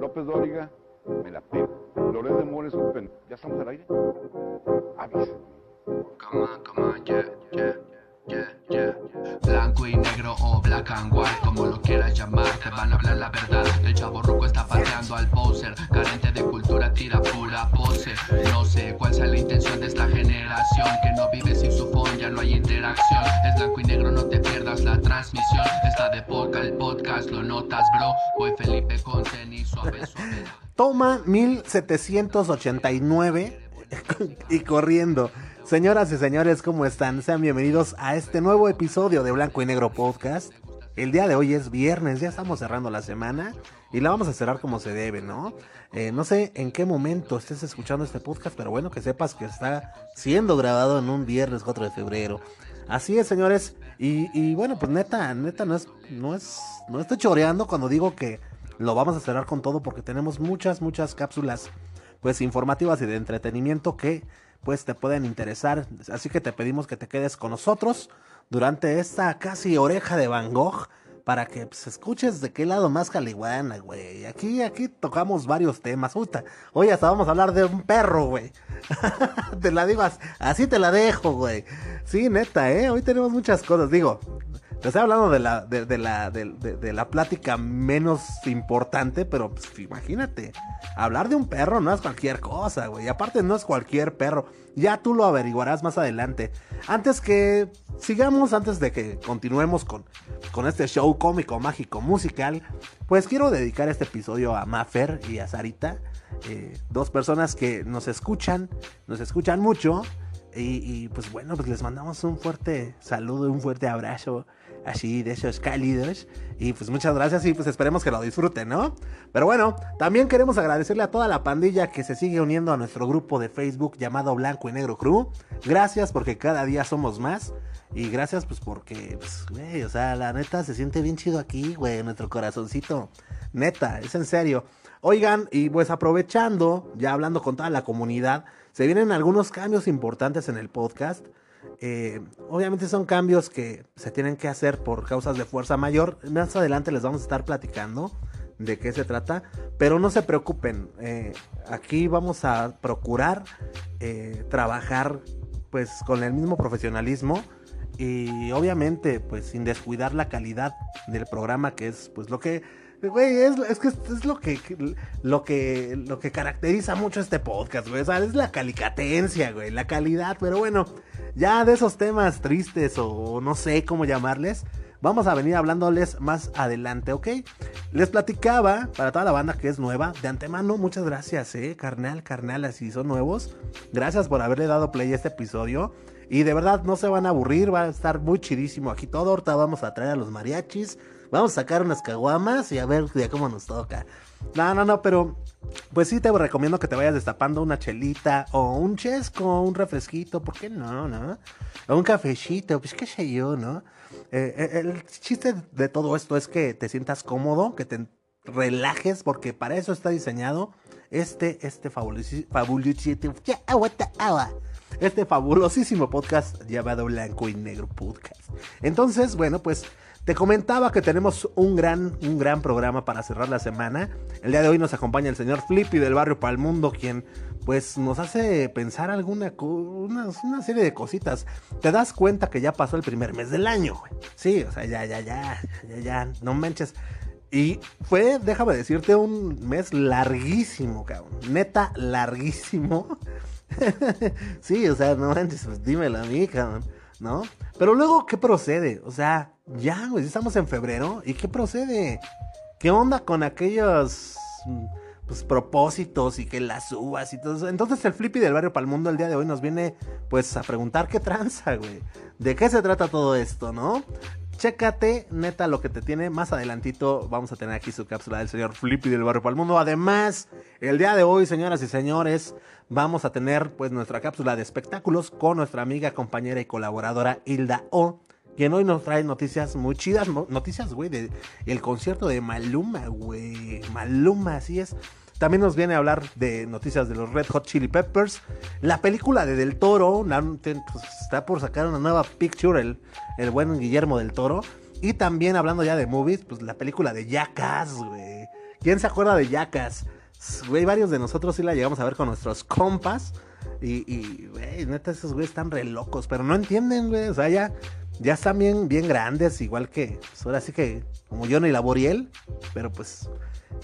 López Dóriga, me la pido. Loret de Mores. ¿Ya estamos al aire? Avísenme. Come on, come on, yeah, yeah, yeah, yeah. Blanco y negro o black and white, como lo quieras llamar, te van a hablar la verdad. El chavo ruco está pateando al poser, carente de cultura, tira pura pose. No sé cuál sea la intención de esta generación, que no vive sin su phone, ya no hay interacción. Es blanco y negro, no te pierdas la transmisión. Está de poca el podcast, lo notas, bro. Voy Felipe con tenis suave, suave. Toma 1789 y corriendo. Señoras y señores, ¿cómo están? Sean bienvenidos a este nuevo episodio de Blanco y Negro Podcast. El día de hoy es viernes, ya estamos cerrando la semana y la vamos a cerrar como se debe, ¿no? Eh, no sé en qué momento estés escuchando este podcast, pero bueno, que sepas que está siendo grabado en un viernes 4 de febrero. Así es, señores. Y, bueno, pues neta, neta, no es, no es, no estoy choreando cuando digo que lo vamos a cerrar con todo porque tenemos muchas, muchas cápsulas, pues informativas y de entretenimiento que pues te pueden interesar. Así que te pedimos que te quedes con nosotros durante esta casi oreja de Van Gogh para que pues, escuches de qué lado más caliguana, güey. Aquí, aquí tocamos varios temas. Uta, hoy hasta vamos a hablar de un perro, güey. te la digo, as- así te la dejo, güey. Sí, neta, ¿eh? Hoy tenemos muchas cosas. Digo, te estoy hablando de la, de, la, de, de- la plática menos importante, pero pues, imagínate, hablar de un perro no es cualquier cosa, güey. Aparte no es cualquier perro. Ya tú lo averiguarás más adelante. Antes que sigamos, antes de que continuemos con, con este show cómico, mágico, musical, pues quiero dedicar este episodio a Maffer y a Sarita. eh, dos personas que nos escuchan, nos escuchan mucho. Y, y, pues bueno, pues les mandamos un fuerte saludo, un fuerte abrazo, así de esos cálidos. Y pues muchas gracias y pues esperemos que lo disfruten, ¿no? Pero bueno, también queremos agradecerle a toda la pandilla que se sigue uniendo a nuestro grupo de Facebook llamado Blanco y Negro Crew. Gracias porque cada día somos más. Y gracias pues porque, pues, güey, o sea, la neta se siente bien chido aquí, güey, nuestro corazoncito. Neta, es en serio. Oigan, y pues aprovechando, ya hablando con toda la comunidad, se vienen algunos cambios importantes en el podcast. Eh, obviamente son cambios que se tienen que hacer por causas de fuerza mayor. Más adelante les vamos a estar platicando de qué se trata. Pero no se preocupen. eh, aquí vamos a procurar eh, trabajar pues con el mismo profesionalismo. Y obviamente pues sin descuidar la calidad del programa que es pues lo que Güey, es, es que es lo que, lo que lo que caracteriza mucho este podcast, güey. Es la calicatencia, güey, la calidad. Pero bueno, ya de esos temas tristes o no sé cómo llamarles, vamos a venir hablándoles más adelante, ¿ok? Les platicaba, para toda la banda que es nueva, de antemano, muchas gracias, eh, carnal, carnal, así son nuevos. Gracias por haberle dado play a este episodio. Y de verdad no se van a aburrir, va a estar muy chidísimo aquí todo. Ahorita vamos a traer a los mariachis. Vamos a sacar unas caguamas y a ver de cómo nos toca. No, no, no, pero pues sí te recomiendo que te vayas destapando una chelita o un chesco, un refresquito, ¿por qué no, no? O un cafecito, pues qué sé yo, ¿no? Eh, eh, el chiste de todo esto es que te sientas cómodo, que te relajes, porque para eso está diseñado este, este agua. este fabulosísimo podcast llamado Blanco y Negro Podcast. Entonces, bueno, pues te comentaba que tenemos un gran, un gran programa para cerrar la semana. El día de hoy nos acompaña el señor Flippy del barrio Palmundo, quien pues nos hace pensar alguna una, una serie de cositas. Te das cuenta que ya pasó el primer mes del año. Sí, o sea, ya, ya, ya, ya, ya, no manches. Y fue, déjame decirte, un mes larguísimo, cabrón. Neta, larguísimo. sí, o sea, no manches, pues dímelo a mí, cabrón. ¿No? Pero luego, ¿qué procede? O sea, ya, güey, estamos en febrero. ¿Y qué procede? ¿Qué onda con aquellos pues, propósitos y que las uvas y todo eso? Entonces el Flippy del barrio Palmundo el día de hoy nos viene pues a preguntar qué tranza, güey. ¿De qué se trata todo esto, no? Chécate, neta, lo que te tiene. Más adelantito vamos a tener aquí su cápsula del señor Flippy del barrio Palmundo. Además, el día de hoy, señoras y señores, vamos a tener pues nuestra cápsula de espectáculos con nuestra amiga, compañera y colaboradora Hilda O quien hoy nos trae noticias muy chidas, no- noticias, güey, de el concierto de Maluma, güey, Maluma, así es. También nos viene a hablar de noticias de los Red Hot Chili Peppers, la película de Del Toro, pues, está por sacar una nueva picture, el, el buen Guillermo del Toro, y también hablando ya de movies, pues la película de Jackass, güey, ¿Quién se acuerda de Yacas? Güey, varios de nosotros sí la llegamos a ver con nuestros compas. Y, y güey, neta, esos güeyes están re locos, pero no entienden, güey. O sea, ya, ya están bien, bien grandes, igual que, pues, ahora sí que, como Johnny Laboriel. Pero pues,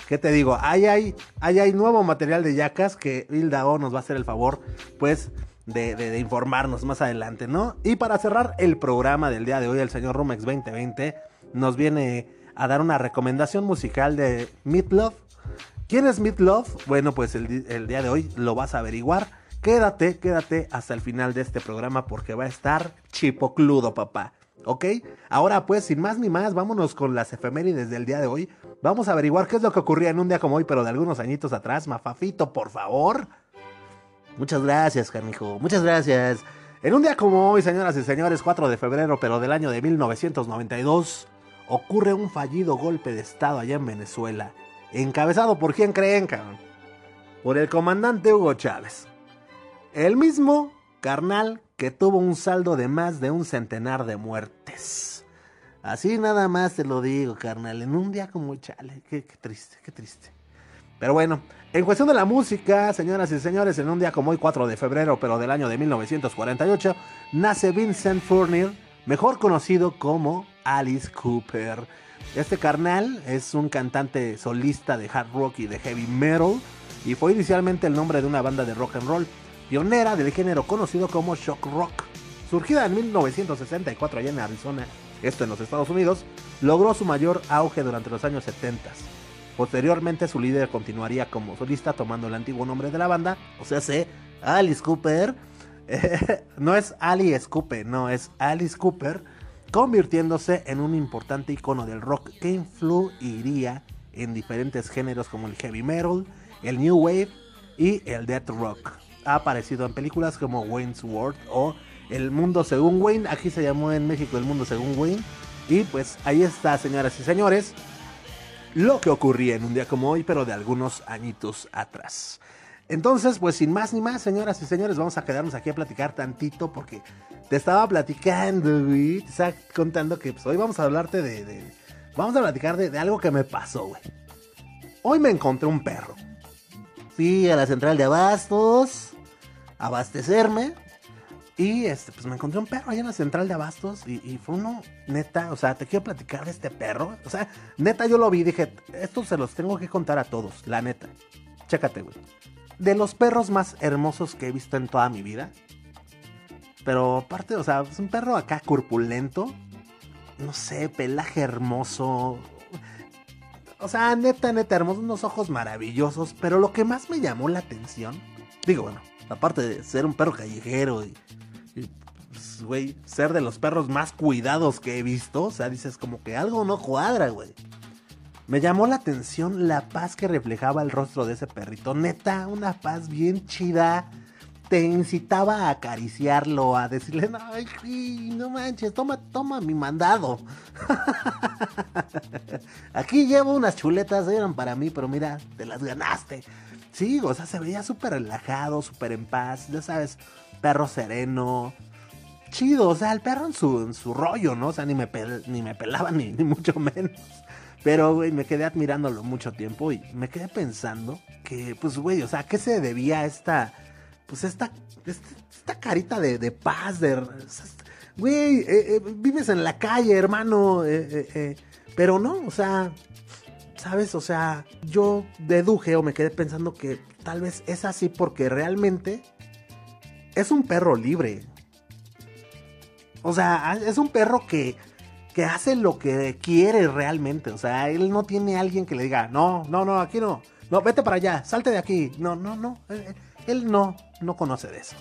¿qué te digo? Ahí hay, ahí hay nuevo material de Yacas que Hilda O nos va a hacer el favor, pues, de, informarnos más adelante, ¿no? Y para cerrar el programa del día de hoy, el señor Rumex 2020 nos viene a dar una recomendación musical de Meatloaf. ¿Quién es Meatloaf? Bueno, pues el, el día de hoy lo vas a averiguar. Quédate, quédate hasta el final de este programa porque va a estar chipocludo, papá. ¿Ok? Ahora pues, sin más ni más, vámonos con las efemérides del día de hoy. Vamos a averiguar qué es lo que ocurría en un día como hoy, pero de algunos añitos atrás. Mafafito, por favor. Muchas gracias, canijo. Muchas gracias. En un día como hoy, señoras y señores, 4 de febrero, pero del año de 1992, ocurre un fallido golpe de Estado allá en Venezuela. Encabezado por quién creen, cabrón. Por el comandante Hugo Chávez. El mismo carnal que tuvo un saldo de más de un centenar de muertes. Así nada más te lo digo, carnal. En un día como chale. Qué, qué triste, qué triste. Pero bueno, en cuestión de la música, señoras y señores, en un día como hoy, 4 de febrero, pero del año de 1948, nace Vincent Furnier, mejor conocido como Alice Cooper. Este carnal es un cantante solista de hard rock y de heavy metal y fue inicialmente el nombre de una banda de rock and roll, pionera del género conocido como shock rock. Surgida en 1964 allá en Arizona, esto en los Estados Unidos, logró su mayor auge durante los años 70. Posteriormente su líder continuaría como solista tomando el antiguo nombre de la banda, o sea, se Alice Cooper. no es Ali Scooper, no, es Alice Cooper, convirtiéndose en un importante icono del rock que influiría en diferentes géneros como el heavy metal, el new wave y el death rock. Ha aparecido en películas como Wayne's World o El Mundo Según Wayne, aquí se llamó en México El Mundo Según Wayne. Y pues ahí está, señoras y señores, lo que ocurría en un día como hoy, pero de algunos añitos atrás. Entonces, pues sin más ni más, señoras y señores, vamos a quedarnos aquí a platicar tantito porque te estaba platicando, güey. Te estaba contando que pues, hoy vamos a hablarte de, vamos a platicar de, de, algo que me pasó, güey. Hoy me encontré un perro. Fui a la central de abastos abastecerme y este, pues me encontré un perro allá en la central de abastos y, fue uno, neta, o sea, te quiero platicar de este perro. O sea, neta, yo lo vi y dije, esto se los tengo que contar a todos, la neta. Chécate, güey. De los perros más hermosos que he visto en toda mi vida. Pero aparte, o sea, es un perro acá corpulento. No sé, pelaje hermoso. O sea, neta, neta, hermoso, unos ojos maravillosos. Pero lo que más me llamó la atención, digo, bueno, aparte de ser un perro callejero y, pues, güey, ser de los perros más cuidados que he visto, o sea, dices como que algo no cuadra, güey. Me llamó la atención la paz que reflejaba el rostro de ese perrito. Neta, una paz bien chida. Te incitaba a acariciarlo, a decirle, ay, no manches, toma, toma mi mandado. Aquí llevo unas chuletas, eran para mí, pero mira, te las ganaste. Sí, o sea, se veía súper relajado, súper en paz, ya sabes, perro sereno. Chido, o sea, el perro en su, en su rollo, ¿no? O sea, ni me, pel ni me pelaba, ni, ni mucho menos. Pero, güey, me quedé admirándolo mucho tiempo y me quedé pensando que, pues, güey, o sea, ¿a qué se debía esta, pues, esta, esta, esta carita de, de, paz, de... Güey, eh, eh, vives en la calle, hermano, eh, pero no, o sea, ¿sabes? O sea, yo deduje o me quedé pensando que tal vez es así porque realmente es un perro libre. O sea, es un perro que que hace lo que quiere realmente. O sea, él no tiene alguien que le diga, no, no, no, aquí no. No, vete para allá, salte de aquí. No, no, no. Él, él no, no conoce de eso.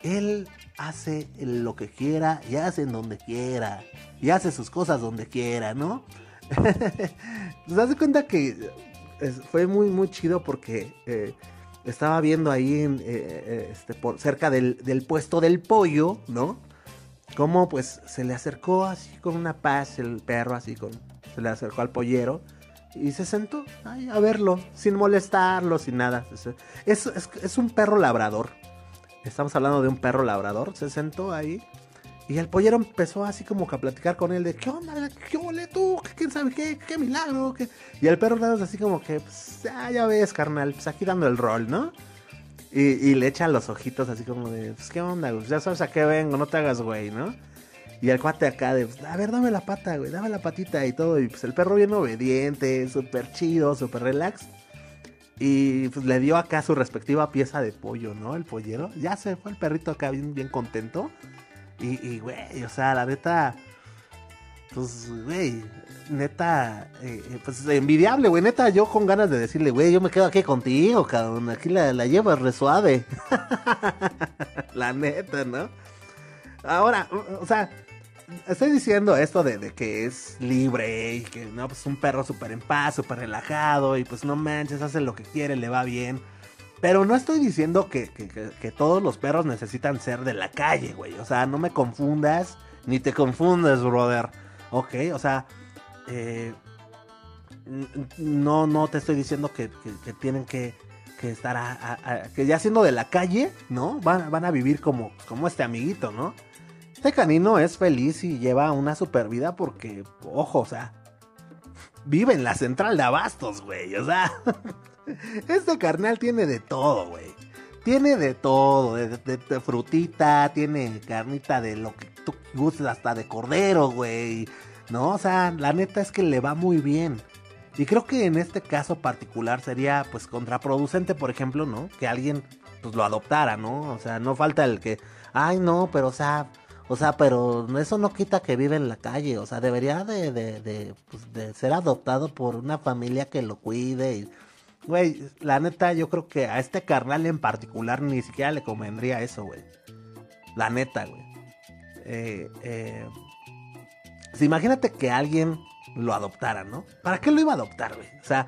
Él hace lo que quiera y hace en donde quiera. Y hace sus cosas donde quiera, ¿no? ¿Te das cuenta que fue muy, muy chido porque eh, estaba viendo ahí en, eh, este, por, cerca del, del puesto del pollo, ¿no? cómo pues se le acercó así con una paz el perro, así con, se le acercó al pollero y se sentó ahí a verlo, sin molestarlo, sin nada. Es, es, un perro labrador. Estamos hablando de un perro labrador. Se sentó ahí Y el pollero empezó así como que a platicar con él de, ¿qué onda? ¿Qué ole tú? ¿Quién sabe qué? ¿Qué milagro? ¿Qué? Y el perro nada más así como que, pues, ah, ya ves, carnal, pues aquí dando el rol, ¿no? Y, y le echa los ojitos así como de, pues, ¿qué onda? güey? ya sabes a qué vengo, no te hagas güey, ¿no? Y el cuate acá de, pues, a ver, dame la pata, güey, dame la patita y todo. Y pues el perro bien obediente, súper chido, súper relax. Y pues le dio acá su respectiva pieza de pollo, ¿no? El pollero. Ya se fue el perrito acá bien, bien contento. Y, güey, o sea, la neta. Pues, güey, neta. eh, eh, pues envidiable, güey. Neta, yo con ganas de decirle, güey, yo me quedo aquí contigo, cabrón. Aquí la, la llevas re suave. la neta, ¿no? Ahora, o sea, estoy diciendo esto de, de que es libre y que no, pues un perro súper en paz, súper relajado y pues no manches, hace lo que quiere, le va bien. Pero no estoy diciendo que, que- que- todos los perros necesitan ser de la calle, güey. O sea, no me confundas, ni te confundas, brother. Ok, o sea, eh, no, no te estoy diciendo que, que- tienen que, estar a- que ya siendo de la calle, ¿no? Van, van a vivir como, como este amiguito, ¿no? Este canino es feliz y lleva una super vida porque, ojo, o sea, vive en la central de abastos, güey. O sea, este carnal tiene de todo, güey. Tiene de todo, de, frutita, tiene carnita de lo que tú gustes, hasta de cordero, güey. No, o sea, la neta es que le va muy bien. Y creo que en este caso particular sería pues contraproducente, por ejemplo, ¿no? Que alguien pues lo adoptara, ¿no? O sea, no falta el que, ay, no, pero o sea, o sea, pero eso no quita que vive en la calle, o sea, debería de, de, de, pues, de ser adoptado por una familia que lo cuide. Y, güey, la neta, yo creo que a este carnal en particular ni siquiera le convendría eso, güey. La neta, güey. Eh, eh, imagínate que alguien lo adoptara, ¿no? ¿Para qué lo iba a adoptar, güey? O sea,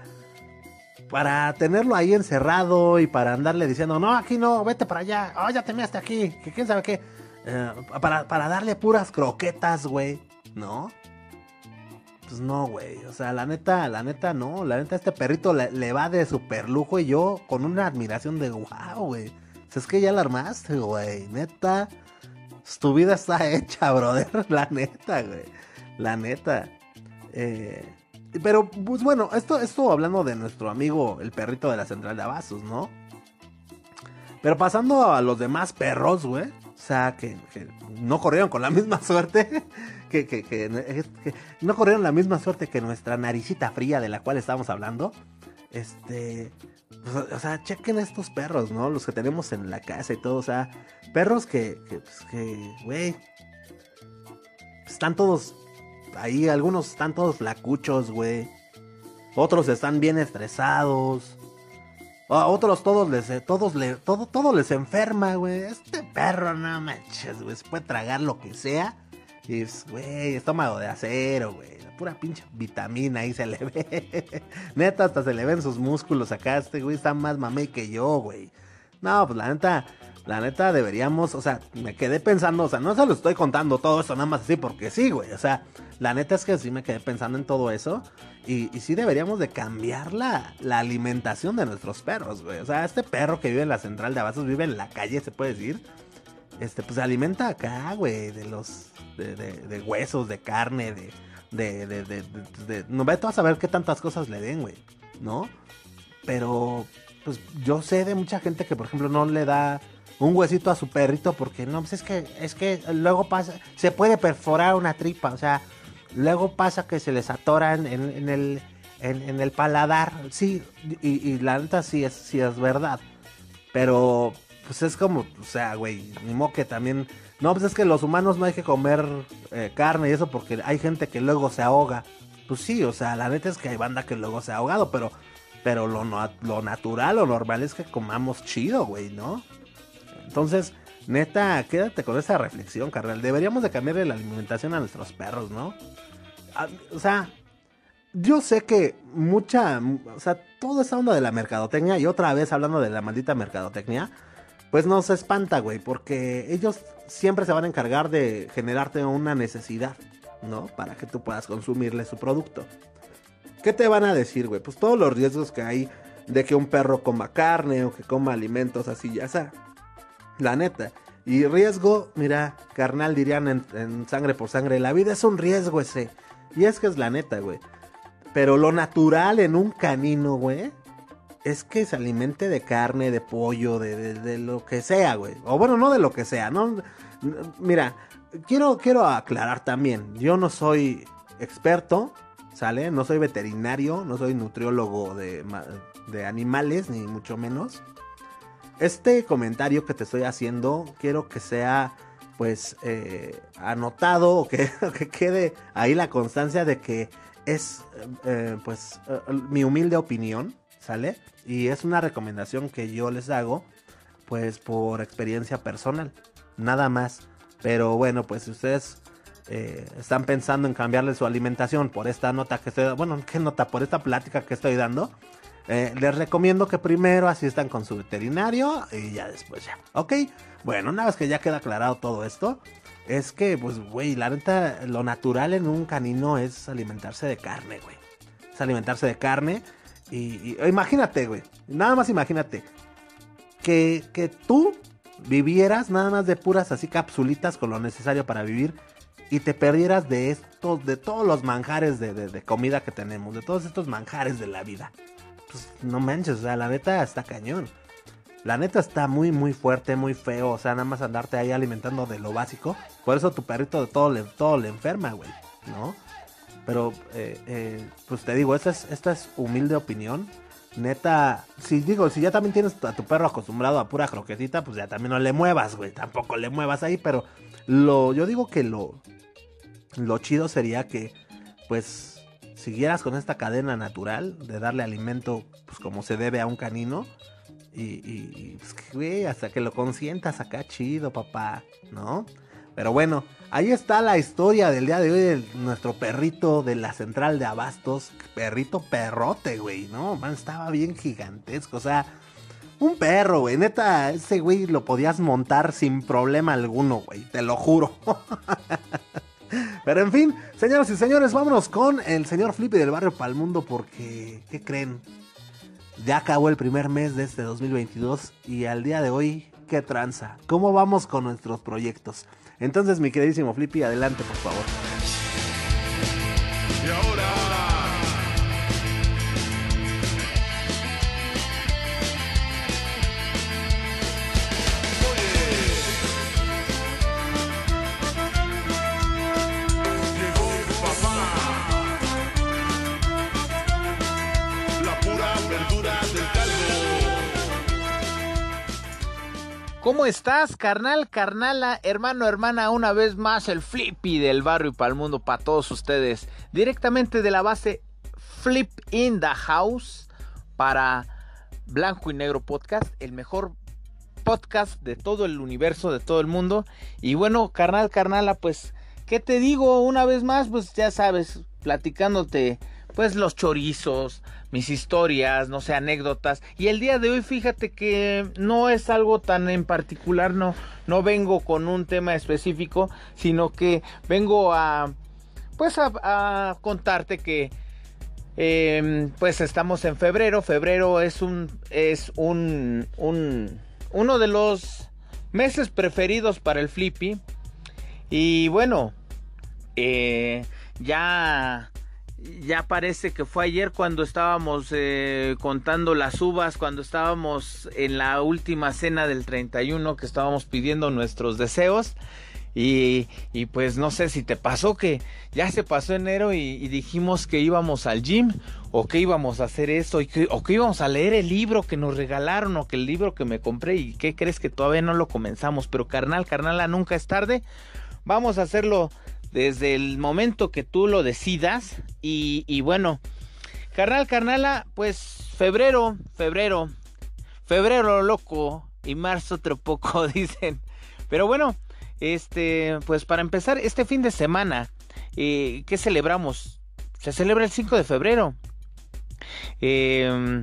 para tenerlo ahí encerrado y para andarle diciendo, no, aquí no, vete para allá, oh, ya te measte aquí, que quién sabe qué. Eh, para, para darle puras croquetas, güey, ¿no? Pues no, güey. O sea, la neta, la neta no. La neta, este perrito le, va de super lujo y yo con una admiración de wow, güey. Sea, es que ya la armaste, güey. Neta, pues, tu vida está hecha, brother. La neta, güey. La neta. Eh, pero, pues bueno, esto, esto hablando de nuestro amigo, el perrito de la central de Abastos, ¿no? Pero pasando a los demás perros, güey. Sea, que, no corrieron con la misma suerte. Que, que no corrieron la misma suerte que nuestra naricita fría de la cual estábamos hablando. Este. pues, o sea, chequen estos perros, ¿no? Los que tenemos en la casa y todo. O sea, perros que, que, pues, que, güey. Están todos ahí. Algunos están todos flacuchos, güey. Otros están bien estresados. A otros todos les, todos le, todo, todo les enferma, güey. Este perro, no manches, güey. Se puede tragar lo que sea. Y es, güey, estómago de acero, güey. La pura pinche vitamina ahí se le ve. neta, hasta se le ven sus músculos acá. Este güey está más mamey que yo, güey. No, pues la neta, la neta deberíamos, o sea, me quedé pensando, o sea, no se lo estoy contando todo esto nada más así porque sí, güey. O sea, la neta es que sí me quedé pensando en todo eso. Y, sí deberíamos de cambiar la, la alimentación de nuestros perros, güey. O sea, este perro que vive en la central de Abastos, vive en la calle, se puede decir. Este, pues se alimenta acá, güey, de los, de, huesos, de carne, de, de, de, de, de- no ve tú a saber qué tantas cosas le den, güey, ¿no? Pero, pues yo sé de mucha gente que, por ejemplo, no le da un huesito a su perrito porque no, pues es que, es que luego pasa, se puede perforar una tripa, o sea, luego pasa que se les atora en, el, en, el paladar, sí, y, y la neta sí es, sí es verdad, pero pues es como, o sea, güey, ni modo que también, no, pues es que los humanos no hay que comer eh, carne y eso porque hay gente que luego se ahoga, pues sí, o sea, la neta es que hay banda que luego se ha ahogado, pero, pero lo, lo natural, lo normal es que comamos chido, güey, ¿no? Entonces, neta, quédate con esa reflexión, carnal. Deberíamos de cambiarle la alimentación a nuestros perros, ¿no? Ah, O sea, yo sé que mucha, o sea, toda esa onda de la mercadotecnia, y otra vez hablando de la maldita mercadotecnia, pues nos espanta, güey, porque ellos siempre se van a encargar de generarte una necesidad, ¿no? Para que tú puedas consumirle su producto. ¿Qué te van a decir, güey? Pues todos los riesgos que hay de que un perro coma carne o que coma alimentos así, ya sea. La neta. Y riesgo, mira, carnal dirían en, sangre por sangre, la vida es un riesgo ese. Y es que es la neta, güey. Pero lo natural en un canino, güey, es que se alimente de carne, de pollo, de, de- de lo que sea, güey. O bueno, no de lo que sea, ¿no? Mira, quiero, quiero aclarar también, yo no soy experto, ¿sale? No soy veterinario, no soy nutriólogo de, de animales, ni mucho menos. Este comentario que te estoy haciendo, quiero que sea, pues, eh, anotado o que, que quede ahí la constancia de que es, eh, pues, eh, mi humilde opinión, ¿sale? Y es una recomendación que yo les hago, pues, por experiencia personal, nada más. Pero bueno, pues, si ustedes están pensando en cambiarle su alimentación por esta nota que estoy, bueno, ¿qué nota? Por esta plática que estoy dando. Eh, les recomiendo que primero asistan con su veterinario y ya después ya. ¿Ok? Bueno, una vez que ya queda aclarado todo esto, es que, pues, güey, la neta, lo natural en un canino es alimentarse de carne, güey. Es alimentarse de carne. Y, imagínate, güey. Nada más imagínate. Que, que tú vivieras nada más de puras así capsulitas con lo necesario para vivir y te perdieras de estos, de todos los manjares de- de comida que tenemos, de todos estos manjares de la vida. Pues no manches, o sea, la neta está cañón. La neta está muy, muy fuerte, muy feo. O sea, nada más andarte ahí alimentando de lo básico. Por eso tu perrito de todo le, todo le enferma, güey. ¿No? Pero, eh, eh, pues te digo, esta es, esta es humilde opinión. Neta, si digo, si ya también tienes a tu perro acostumbrado a pura croquetita, pues ya también no le muevas, güey. Tampoco le muevas ahí, pero lo, yo digo que lo, lo chido sería que, pues, siguieras con esta cadena natural de darle alimento, pues, como se debe a un canino. Y, y- pues, güey, hasta que lo consientas acá chido, papá, ¿no? Pero bueno, ahí está la historia del día de hoy de nuestro perrito de la central de abastos. Perrito perrote, güey, ¿no? Man, estaba bien gigantesco, o sea, un perro, güey. Neta, ese güey lo podías montar sin problema alguno, güey, te lo juro. Pero en fin, señoras y señores, vámonos con el señor Flippy del barrio Palmundo porque, ¿qué creen? Ya acabó el primer mes de este 2022 y al día de hoy, ¿qué tranza? ¿Cómo vamos con nuestros proyectos? Entonces, mi queridísimo Flippy, adelante, por favor. ¿Cómo estás, carnal, carnala, hermano, hermana? Una vez más el Flippy del barrio y para el mundo, para todos ustedes. Directamente de la base Flip in the House para Blanco y Negro Podcast, el mejor podcast de todo el universo, de todo el mundo. Y bueno, carnal, carnala, pues, ¿qué te digo? Una vez más, pues ya sabes, platicándote, pues los chorizos, mis historias, no sé, anécdotas. Y el día de hoy, fíjate que no es algo tan en particular, no, no vengo con un tema específico, sino que vengo a, pues a, contarte que, eh, pues estamos en febrero. Febrero es un, es un, un, uno de los meses preferidos para el Flippy. Y bueno, eh, ya ya parece que fue ayer cuando estábamos eh, contando las uvas, cuando estábamos en la última cena del 31, que estábamos pidiendo nuestros deseos. Y, y pues no sé si te pasó que ya se pasó enero y, y dijimos que íbamos al gym o que íbamos a hacer esto y que, o que íbamos a leer el libro que nos regalaron o que el libro que me compré y qué crees que todavía no lo comenzamos. Pero carnal, carnala, nunca es tarde. Vamos a hacerlo desde el momento que tú lo decidas. Y, bueno, carnal, carnala, pues febrero, febrero, febrero loco y marzo otro poco, dicen. Pero bueno, este, pues para empezar, este fin de semana, eh, ¿qué celebramos? Se celebra el 5 de febrero. Eh,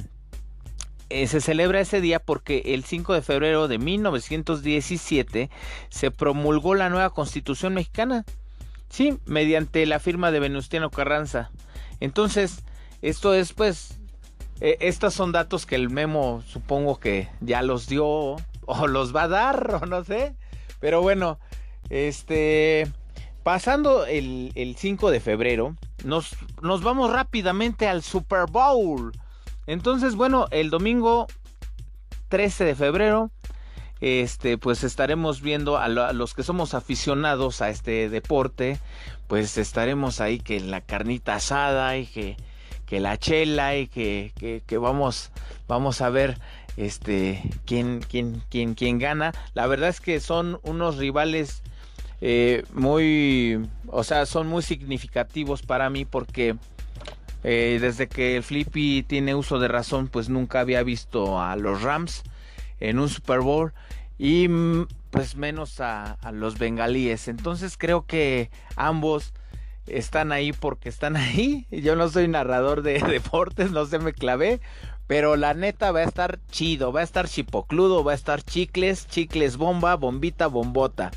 eh, se celebra ese día porque el 5 de febrero de 1917 se promulgó la nueva constitución mexicana. Sí, mediante la firma de Venustiano Carranza. Entonces, esto es pues, eh, estos son datos que el memo supongo que ya los dio o los va a dar o no sé. Pero bueno, este, pasando el, el 5 de febrero, nos, nos vamos rápidamente al Super Bowl. Entonces, bueno, el domingo 13 de febrero, este, pues estaremos viendo a, los que somos aficionados a este deporte, pues estaremos ahí que la carnita asada y que, que la chela y que, que, vamos, vamos a ver este quién, quién, quién, quién gana. La verdad es que son unos rivales eh, muy, o sea, son muy significativos para mí porque eh, desde que el Flippy tiene uso de razón, pues nunca había visto a los Rams en un Super Bowl y mm, pues menos a, los bengalíes. Entonces creo que ambos están ahí porque están ahí. Yo no soy narrador de deportes, no se me clavé. Pero la neta va a estar chido, va a estar chipocludo, va a estar chicles, chicles bomba, bombita, bombota.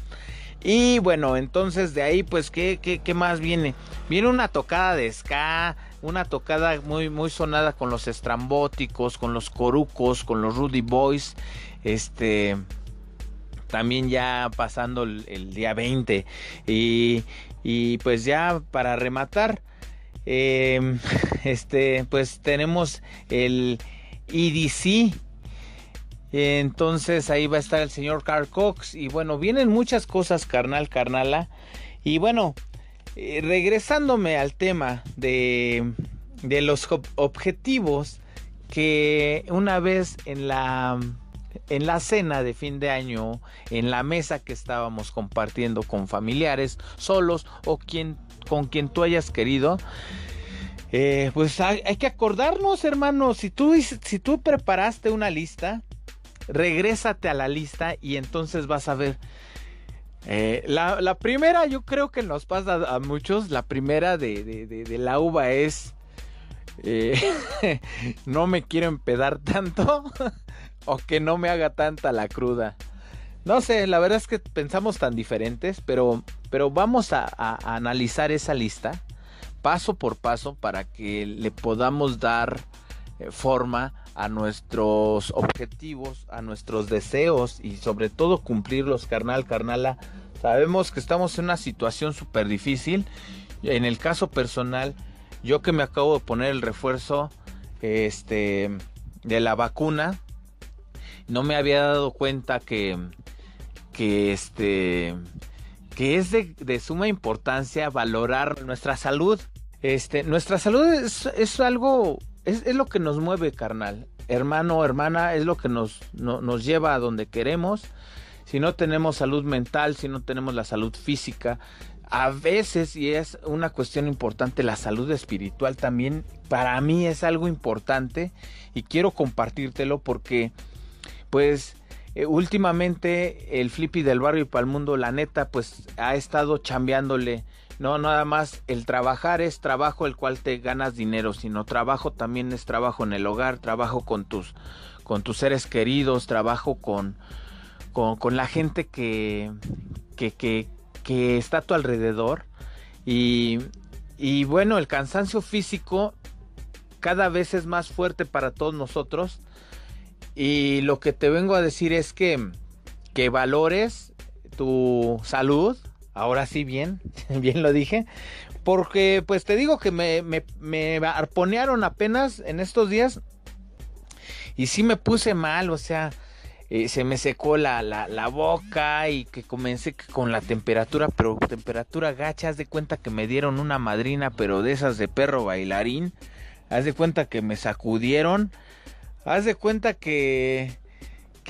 Y bueno, entonces de ahí, pues, ¿qué, qué, más viene? Viene una tocada de ska, una tocada muy, muy sonada con los estrambóticos, con los corucos, con los Rudy Boys. Este. También ya pasando el, día 20. Y, y, pues ya para rematar, em, este, pues tenemos el EDC entonces ahí va a estar el señor Carl Cox. Y bueno, vienen muchas cosas, carnal, carnala. Y bueno, eh, regresándome al tema de, de los objetivos que una vez en la en la cena de fin de año, en la mesa que estábamos compartiendo con familiares, solos o quien, con quien tú hayas querido, eh, pues hay, que acordarnos, hermano, si tú, si tú preparaste una lista, regrésate a la lista y entonces vas a ver. Eh, la, primera, yo creo que nos pasa a muchos. La primera de, la uva es. Eh, no me quiero empedar tanto. o que no me haga tanta la cruda. No sé, la verdad es que pensamos tan diferentes. Pero, pero vamos a analizar esa lista paso por paso para que le podamos dar eh, forma a nuestros objetivos, a nuestros deseos y sobre todo cumplirlos, carnal, carnala. Sabemos que estamos en una situación súper difícil. En el caso personal, yo que me acabo de poner el refuerzo este, de la vacuna, no me había dado cuenta que, que, este, que es de, de suma importancia valorar nuestra salud. Este, nuestra salud es, es algo es, lo que nos mueve, carnal. Hermano, hermana, es lo que nos, nos lleva a donde queremos. Si no tenemos salud mental, si no tenemos la salud física, a veces, y es una cuestión importante, la salud espiritual también para mí es algo importante y quiero compartírtelo porque, pues, eh, últimamente el Flippy del barrio y para el mundo, la neta, pues ha estado chambeándole no, nada más el trabajar es trabajo el cual te ganas dinero, sino trabajo también es trabajo en el hogar, trabajo con tus, con tus seres queridos, trabajo con, con, la gente que, que, que, que, está a tu alrededor. Y, y bueno, el cansancio físico cada vez es más fuerte para todos nosotros. Y lo que te vengo a decir es que, que valores tu salud, Ahora sí, bien, bien lo dije. Porque, pues te digo que me, me, arponearon apenas en estos días. Y sí me puse mal, o sea, eh, se me secó la, la, boca y que comencé con la temperatura, pero temperatura gacha. Haz de cuenta que me dieron una madrina, pero de esas de perro bailarín. Haz de cuenta que me sacudieron. Haz de cuenta que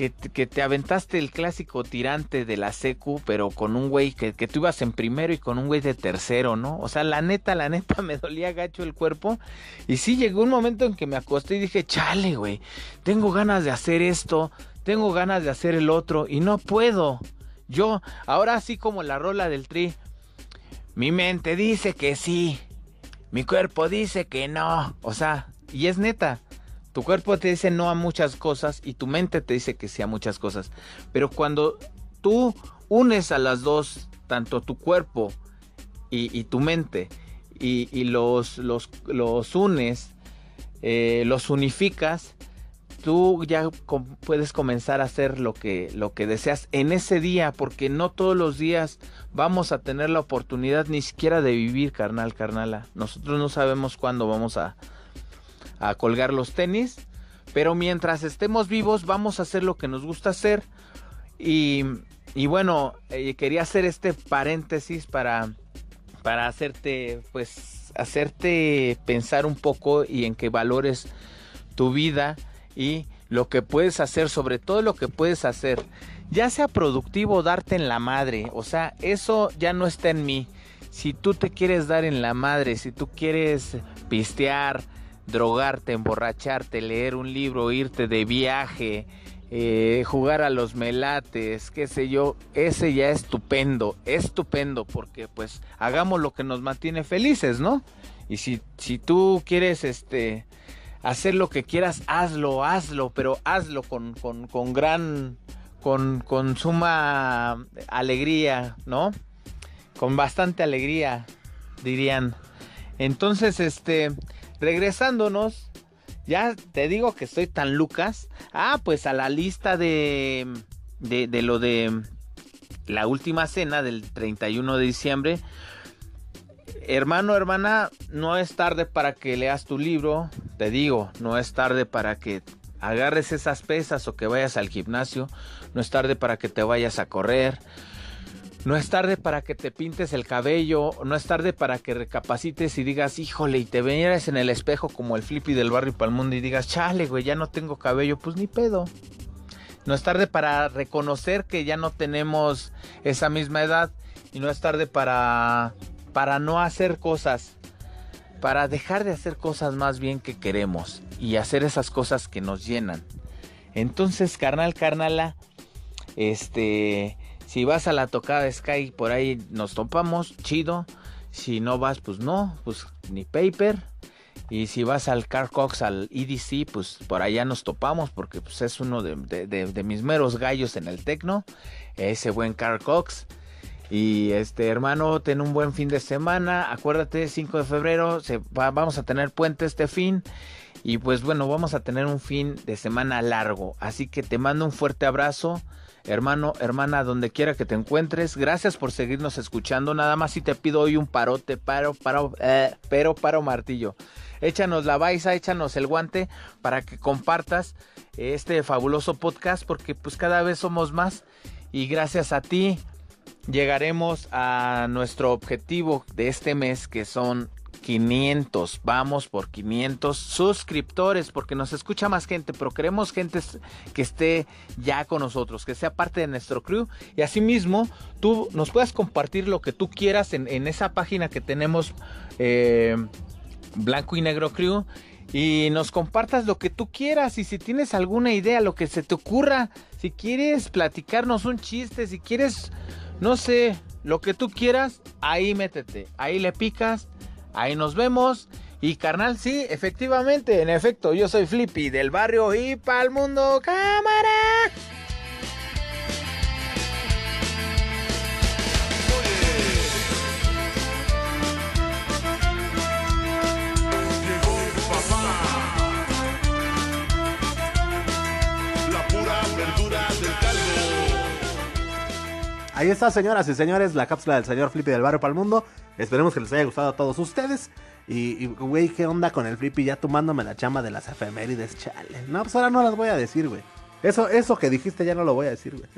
que, te aventaste el clásico tirante de la secu, pero con un güey que, que tú ibas en primero y con un güey de tercero, ¿no? O sea, la neta, la neta, me dolía gacho el cuerpo. Y sí llegó un momento en que me acosté y dije, chale, güey, tengo ganas de hacer esto, tengo ganas de hacer el otro y no puedo. Yo, ahora así como la rola del tri, mi mente dice que sí, mi cuerpo dice que no. O sea, y es neta. Tu cuerpo te dice no a muchas cosas y tu mente te dice que sí a muchas cosas. Pero cuando tú unes a las dos, tanto tu cuerpo y, tu mente, y, los, los, los, unes, eh, los unificas, tú ya com- puedes comenzar a hacer lo que, lo que deseas en ese día, porque no todos los días vamos a tener la oportunidad ni siquiera de vivir, carnal, carnala. Nosotros no sabemos cuándo vamos a, a colgar los tenis, pero mientras estemos vivos vamos a hacer lo que nos gusta hacer. Y, y bueno, eh, quería hacer este paréntesis para, para hacerte, pues, hacerte pensar un poco y en que valores tu vida y lo que puedes hacer, sobre todo lo que puedes hacer, ya sea productivo, darte en la madre, o sea, eso ya no está en mí. Si tú te quieres dar en la madre, si tú quieres pistear, drogarte, emborracharte, leer un libro, irte de viaje, eh, jugar a los melates, qué sé yo, ese ya es estupendo, estupendo, porque pues hagamos lo que nos mantiene felices, ¿no? Y si, si tú quieres, este, hacer lo que quieras, hazlo, hazlo, pero hazlo con, con, con gran, con, con suma alegría, ¿no? Con bastante alegría, dirían. Entonces, este, regresándonos, ya te digo que estoy tan Lucas. Ah, pues a la lista de, de, de lo de la última cena del 31 de diciembre. Hermano, hermana, no es tarde para que leas tu libro. Te digo, no es tarde para que agarres esas pesas o que vayas al gimnasio. No es tarde para que te vayas a correr. No es tarde para que te pintes el cabello, no es tarde para que recapacites y digas, híjole, y te venieras en el espejo como el flippy del barrio Palmundo y digas, chale, güey, ya no tengo cabello, pues ni pedo. No es tarde para reconocer que ya no tenemos esa misma edad y no es tarde para para no hacer cosas, para dejar de hacer cosas más bien que queremos y hacer esas cosas que nos llenan. Entonces, carnal, carnala, este, si vas a la tocada de Sky, por ahí nos topamos, chido. Si no vas, pues no, pues ni paper. Y si vas al Car Cox, al EDC, pues por allá nos topamos, porque pues es uno de, de- mis meros gallos en el tecno, ese buen Car Cox. Y este hermano, ten un buen fin de semana. Acuérdate, 5 de febrero, se va- vamos a tener puente este fin. Y pues bueno, vamos a tener un fin de semana largo. Así que te mando un fuerte abrazo. Hermano, hermana, donde quiera que te encuentres, gracias por seguirnos escuchando. Nada más si te pido hoy un parote, paro, paro, eh, pero paro martillo. Échanos la baisa, échanos el guante para que compartas este fabuloso podcast porque pues cada vez somos más y gracias a ti llegaremos a nuestro objetivo de este mes que son 500. Vamos por 500 suscriptores porque nos escucha más gente, pero queremos gente que esté ya con nosotros, que sea parte de nuestro crew y asimismo tú nos puedas compartir lo que tú quieras en, en esa página que tenemos eh, Blanco y Negro Crew y nos compartas lo que tú quieras y si tienes alguna idea, lo que se te ocurra, si quieres platicarnos un chiste, si quieres, no sé, lo que tú quieras, ahí métete, ahí le picas, ahí nos vemos. Y carnal, sí, efectivamente, en efecto, yo soy Flippy del barrio y pa'l mundo, cámara. Ahí está, señoras y señores, la cápsula del señor Flippy del barrio para el mundo. Esperemos que les haya gustado a todos ustedes. Y, güey, ¿qué onda con el Flippy? Ya tomándome la chamba de las efemérides, chale. No, pues ahora no las voy a decir, güey. Eso, eso que dijiste ya no lo voy a decir, güey.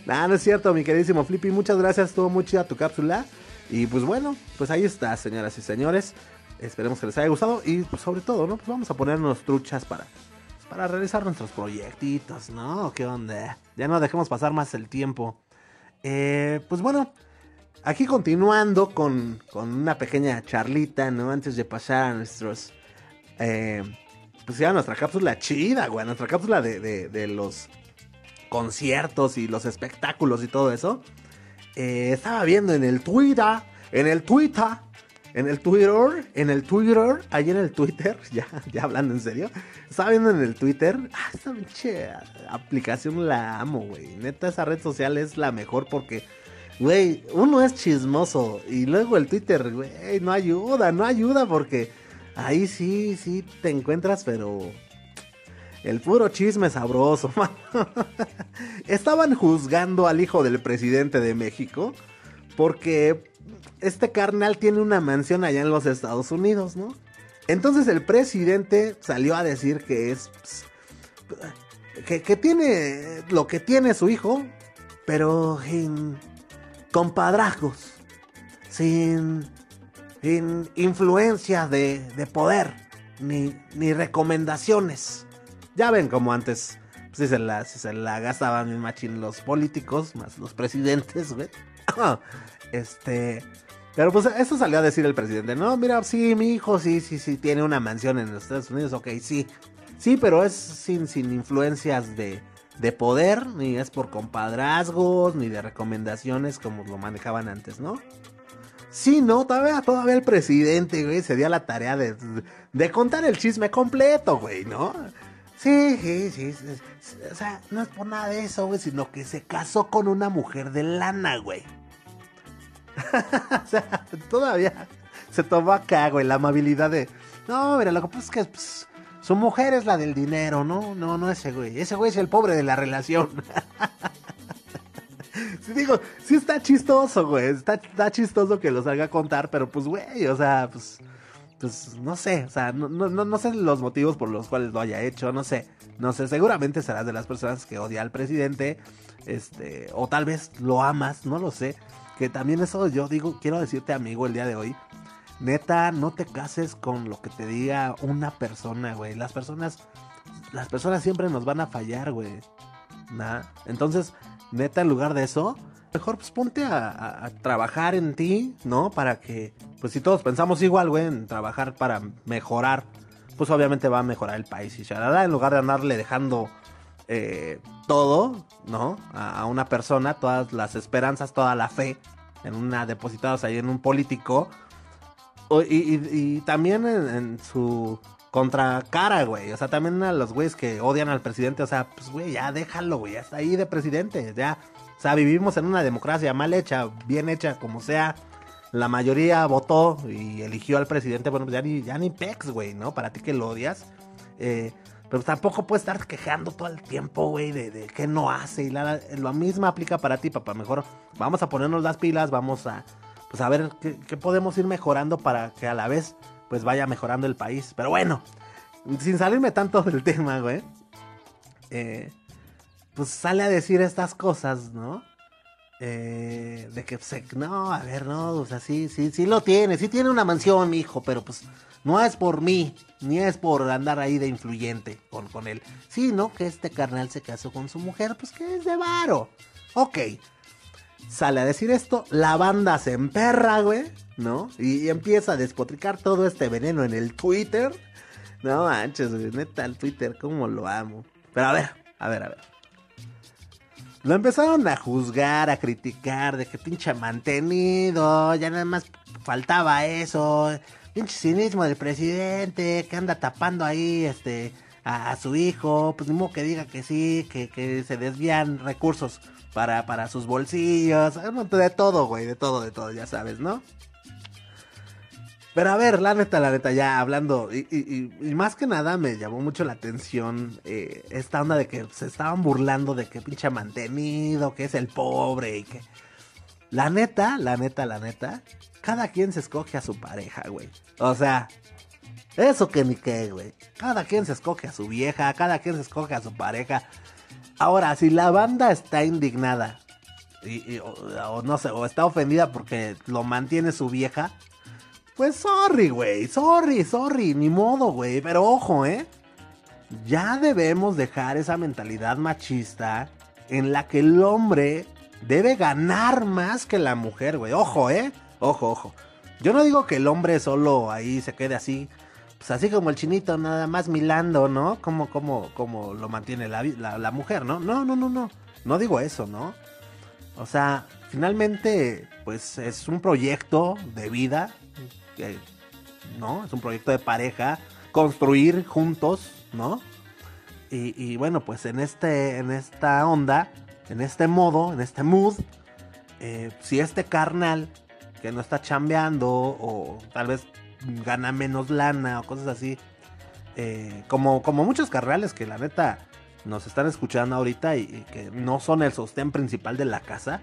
nah, no es cierto, mi queridísimo Flippy. Muchas gracias, estuvo muy chida tu cápsula. Y pues bueno, pues ahí está, señoras y señores. Esperemos que les haya gustado. Y pues sobre todo, ¿no? Pues vamos a ponernos truchas para, para realizar nuestros proyectitos, ¿no? ¿Qué onda? Ya no dejemos pasar más el tiempo. Eh, pues bueno, aquí continuando con, con una pequeña charlita, ¿no? Antes de pasar a nuestros... eh, pues ya nuestra cápsula chida, güey. Nuestra cápsula de, de- los conciertos y los espectáculos y todo eso. Eh, estaba viendo en el Twitter, en el Twitter, en el Twitter, en el Twitter, ahí en el Twitter, ya, ya hablando en serio. Estaba viendo en el Twitter, ah, esta pinche aplicación la amo, güey. Neta, esa red social es la mejor porque, güey, uno es chismoso y luego el Twitter, güey, no ayuda, no ayuda porque ahí sí, sí te encuentras, pero El puro chisme sabroso, mano. Estaban juzgando al hijo del presidente de México porque este carnal tiene una mansión allá en los Estados Unidos, ¿no? Entonces el presidente salió a decir que es... pues, que, tiene lo que tiene su hijo, pero sin compadrazgos, sin, sin influencias de, de poder, ni, ni recomendaciones. Ya ven como antes, si se la, si se la gastaban bien machín los políticos, más los presidentes, güey. este... Pero pues eso salió a decir el presidente, no, mira, sí, mi hijo, sí, sí, sí, tiene una mansión en los Estados Unidos, ok, sí. Sí, pero es sin, sin influencias de, de poder, ni es por compadrazgos, ni de recomendaciones como lo manejaban antes, ¿no? Sí, no, todavía, todavía el presidente, güey, se dio la tarea de, de contar el chisme completo, güey, ¿no? Sí, sí, sí, sí, O sea, no es por nada de eso, güey, sino que se casó con una mujer de lana, güey. o sea, todavía se tomó acá, güey, la amabilidad de. No, mira, lo que pasa es que pues, su mujer es la del dinero, ¿no? No, no ese güey. Ese güey es el pobre de la relación. Sí, digo, sí está chistoso, güey. Está, está chistoso que lo salga a contar, pero pues, güey, o sea, pues. Pues no sé, o sea, no, no, no sé los motivos por los cuales lo haya hecho, no sé. No sé, seguramente serás de las personas que odia al presidente. Este, o tal vez lo amas, no lo sé. Que también eso yo digo, quiero decirte, amigo, el día de hoy. Neta, no te cases con lo que te diga una persona, güey. Las personas, las personas siempre nos van a fallar, güey. Nah. Entonces, neta, en lugar de eso, mejor pues ponte a, a- a trabajar en ti, ¿no? Para que, pues si todos pensamos igual, güey, en trabajar para mejorar, pues obviamente va a mejorar el país y charada, en lugar de andarle dejando eh, todo, ¿no? A, una persona, todas las esperanzas, toda la fe en una depositados ahí en un político. Y, también en, su contracara, güey. O sea, también a los güeyes que odian al presidente. O sea, pues, güey, ya déjalo, güey. Ya está ahí de presidente. Ya. O sea, vivimos en una democracia mal hecha, bien hecha, como sea. La mayoría votó y eligió al presidente. Bueno, pues ya ni, ya ni pex, güey, ¿no? Para ti que lo odias. Eh, pero tampoco puedes estar quejando todo el tiempo, güey, de, de qué no hace. Y la, la- lo mismo aplica para ti, papá. Mejor vamos a ponernos las pilas, vamos a, pues a ver qué, podemos ir mejorando para que a la vez, pues vaya mejorando el país. Pero bueno, sin salirme tanto del tema, güey. eh, pues sale a decir estas cosas, ¿no? Eh, de que, pues, no, a ver, no, o sea, sí, sí, sí lo tiene, sí tiene una mansión, hijo, pero pues no es por mí, ni es por andar ahí de influyente con, con él, sino que este carnal se casó con su mujer, pues que es de varo. Ok, sale a decir esto, la banda se emperra, güey, ¿no? Y, empieza a despotricar todo este veneno en el Twitter. No manches, güey, neta, el Twitter, cómo lo amo. Pero a ver, a ver, a ver. Lo empezaron a juzgar, a criticar, de que pinche mantenido, ya nada más faltaba eso, pinche cinismo del presidente, que anda tapando ahí este a, su hijo, pues ni modo que diga que sí, que, que se desvían recursos para, para sus bolsillos, de todo, güey, de todo, de todo, ya sabes, ¿no? Pero a ver, la neta, la neta, ya hablando, y, y- y- y más que nada me llamó mucho la atención eh, esta onda de que se estaban burlando de que pinche mantenido, que es el pobre y que... La neta, la neta, la neta, cada quien se escoge a su pareja, güey. O sea, eso que ni qué, güey. Cada quien se escoge a su vieja, cada quien se escoge a su pareja. Ahora, si la banda está indignada, y, o, o no sé, o está ofendida porque lo mantiene su vieja, pues sorry, güey, sorry, sorry, ni modo, güey. Pero ojo, ¿eh? Ya debemos dejar esa mentalidad machista en la que el hombre debe ganar más que la mujer, güey. Ojo, ¿eh? Ojo, ojo. Yo no digo que el hombre solo ahí se quede así, pues así como el chinito, nada más milando, ¿no? Como, como, como lo mantiene la, la, mujer, ¿no? No, no, no, no. No digo eso, ¿no? O sea, finalmente, pues es un proyecto de vida, ¿no? Es un proyecto de pareja, construir juntos, ¿no? Y, y bueno, pues en este, en esta onda, en este modo, en este mood, eh, si este carnal que no está chambeando o tal vez gana menos lana o cosas así, eh, como, como muchos carnales que la neta nos están escuchando ahorita y, que no son el sostén principal de la casa,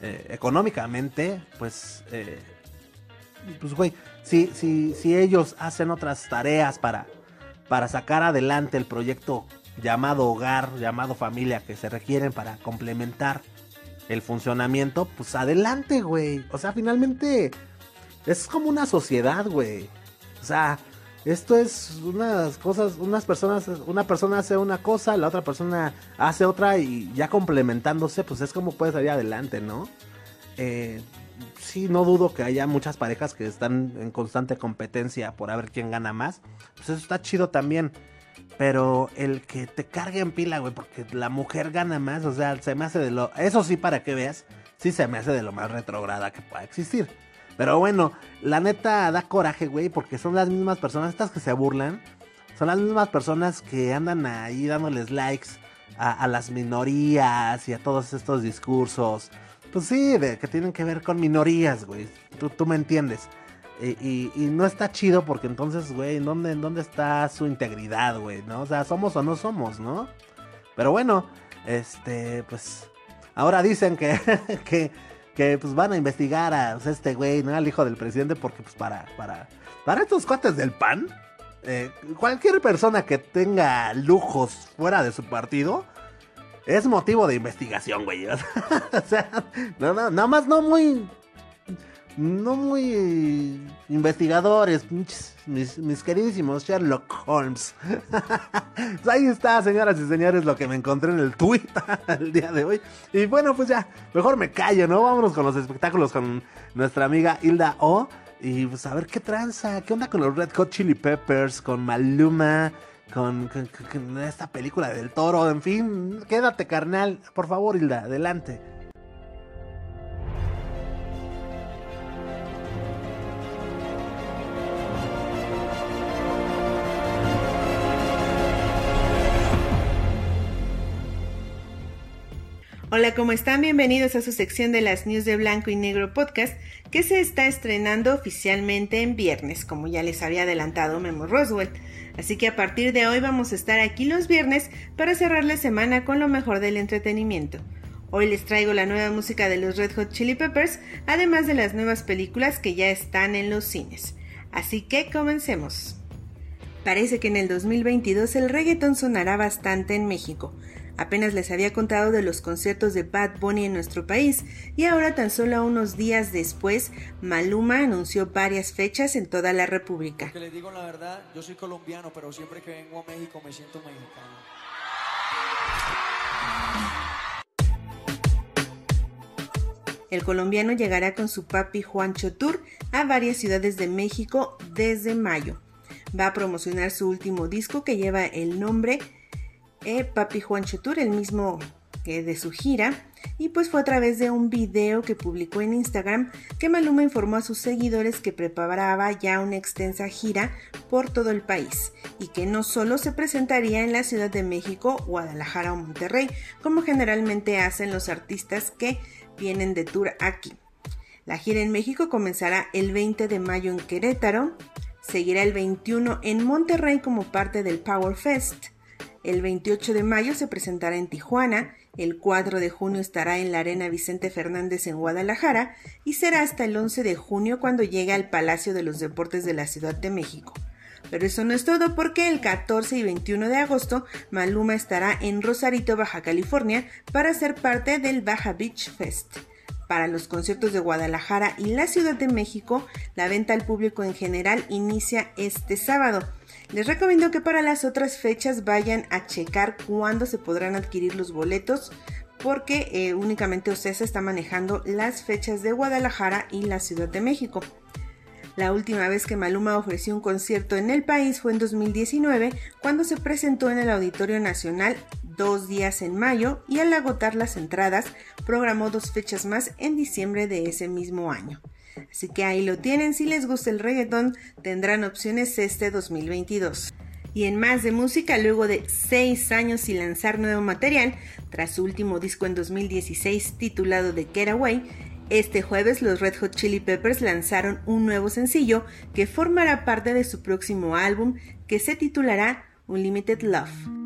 eh, económicamente, pues, pues güey, si, si, si ellos hacen otras tareas para, para sacar adelante el proyecto llamado hogar, llamado familia que se requieren para complementar el funcionamiento, pues adelante, güey. O sea, finalmente es como una sociedad, güey. O sea, esto es unas cosas, unas personas, una persona hace una cosa, la otra persona hace otra y ya complementándose, pues es como puede salir adelante, ¿no? Eh, sí, no dudo que haya muchas parejas que están en constante competencia por a ver quién gana más. Pues eso está chido también. Pero el que te cargue en pila, güey, porque la mujer gana más, o sea, se me hace de lo... Eso sí, para que veas, sí se me hace de lo más retrograda que pueda existir. Pero bueno, la neta da coraje, güey, porque son las mismas personas, estas que se burlan, son las mismas personas que andan ahí dándoles likes a, a las minorías y a todos estos discursos. Pues sí, de, que tienen que ver con minorías, güey. Tú, tú me entiendes. Y, y, no está chido porque entonces, güey, ¿en dónde, ¿en dónde está su integridad, güey? ¿No? O sea, somos o no somos, ¿no? Pero bueno, este, pues, ahora dicen que, que, que pues van a investigar a pues, este güey, ¿no? Al hijo del presidente porque, pues, para, para, para estos cuates del PAN, eh, cualquier persona que tenga lujos fuera de su partido, es motivo de investigación, güey. o sea, no, no, nada más no muy no muy investigadores, mis, mis queridísimos Sherlock Holmes. ahí está, señoras y señores, lo que me encontré en el tweet el día de hoy. Y bueno, pues ya, mejor me callo, ¿no? Vámonos con los espectáculos con nuestra amiga Hilda O. Y pues a ver qué tranza, qué onda con los Red Hot Chili Peppers, con Maluma. Con, con, con esta película del toro, en fin, quédate carnal, por favor Hilda, adelante. Hola, ¿cómo están? Bienvenidos a su sección de las News de Blanco y Negro Podcast, que se está estrenando oficialmente en viernes, como ya les había adelantado Memo Roswell. Así que a partir de hoy vamos a estar aquí los viernes para cerrar la semana con lo mejor del entretenimiento. Hoy les traigo la nueva música de los Red Hot Chili Peppers, además de las nuevas películas que ya están en los cines. Así que comencemos. Parece que en el 2022 el reggaeton sonará bastante en México. Apenas les había contado de los conciertos de Bad Bunny en nuestro país y ahora tan solo unos días después Maluma anunció varias fechas en toda la República. Que les digo la verdad, yo soy colombiano, pero siempre que vengo a México me siento mexicano. El colombiano llegará con su papi Juancho Tour a varias ciudades de México desde mayo. Va a promocionar su último disco que lleva el nombre eh, Papi Juancho Tour, el mismo que de su gira, y pues fue a través de un video que publicó en Instagram que Maluma informó a sus seguidores que preparaba ya una extensa gira por todo el país y que no solo se presentaría en la Ciudad de México, Guadalajara o Monterrey, como generalmente hacen los artistas que vienen de tour aquí. La gira en México comenzará el 20 de mayo en Querétaro, seguirá el 21 en Monterrey como parte del Power Fest, el 28 de mayo se presentará en Tijuana, el 4 de junio estará en la Arena Vicente Fernández en Guadalajara y será hasta el 11 de junio cuando llegue al Palacio de los Deportes de la Ciudad de México. Pero eso no es todo porque el 14 y 21 de agosto Maluma estará en Rosarito, Baja California para ser parte del Baja Beach Fest. Para los conciertos de Guadalajara y la Ciudad de México, la venta al público en general inicia este sábado. Les recomiendo que para las otras fechas vayan a checar cuándo se podrán adquirir los boletos porque eh, únicamente Ocesa está manejando las fechas de Guadalajara y la Ciudad de México. La última vez que Maluma ofreció un concierto en el país fue en 2019, cuando se presentó en el Auditorio Nacional dos días en mayo y al agotar las entradas programó dos fechas más en diciembre de ese mismo año. Así que ahí lo tienen, si les gusta el reggaetón tendrán opciones este 2022. Y en más de música, luego de 6 años sin lanzar nuevo material, tras su último disco en 2016 titulado The Getaway, este jueves los Red Hot Chili Peppers lanzaron un nuevo sencillo que formará parte de su próximo álbum que se titulará Unlimited Love.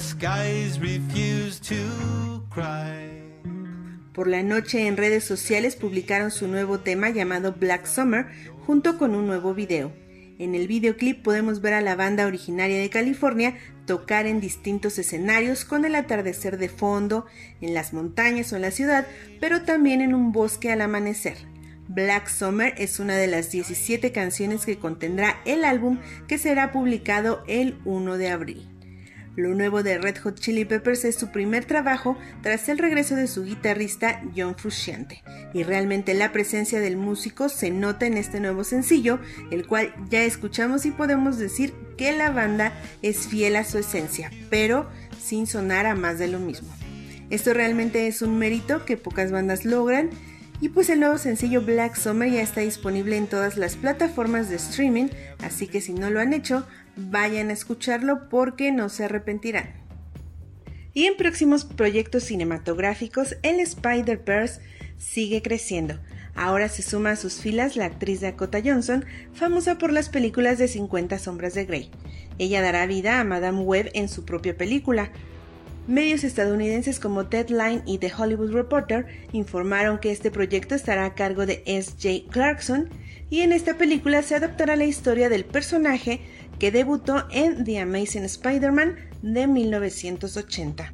The skies refuse to cry. Por la noche en redes sociales publicaron su nuevo tema llamado Black Summer junto con un nuevo video. En el videoclip podemos ver a la banda originaria de California tocar en distintos escenarios con el atardecer de fondo, en las montañas o en la ciudad, pero también en un bosque al amanecer. Black Summer es una de las 17 canciones que contendrá el álbum que será publicado el 1 de abril. Lo nuevo de Red Hot Chili Peppers es su primer trabajo tras el regreso de su guitarrista John Frusciante, y realmente la presencia del músico se nota en este nuevo sencillo, el cual ya escuchamos y podemos decir que la banda es fiel a su esencia, pero sin sonar a más de lo mismo. Esto realmente es un mérito que pocas bandas logran y pues el nuevo sencillo Black Summer ya está disponible en todas las plataformas de streaming, así que si no lo han hecho, vayan a escucharlo porque no se arrepentirán. Y en próximos proyectos cinematográficos, el Spider-Verse sigue creciendo. Ahora se suma a sus filas la actriz Dakota Johnson, famosa por las películas de 50 sombras de Grey. Ella dará vida a Madame Web en su propia película, Medios estadounidenses como Deadline y The Hollywood Reporter informaron que este proyecto estará a cargo de S.J. Clarkson y en esta película se adaptará la historia del personaje que debutó en The Amazing Spider-Man de 1980.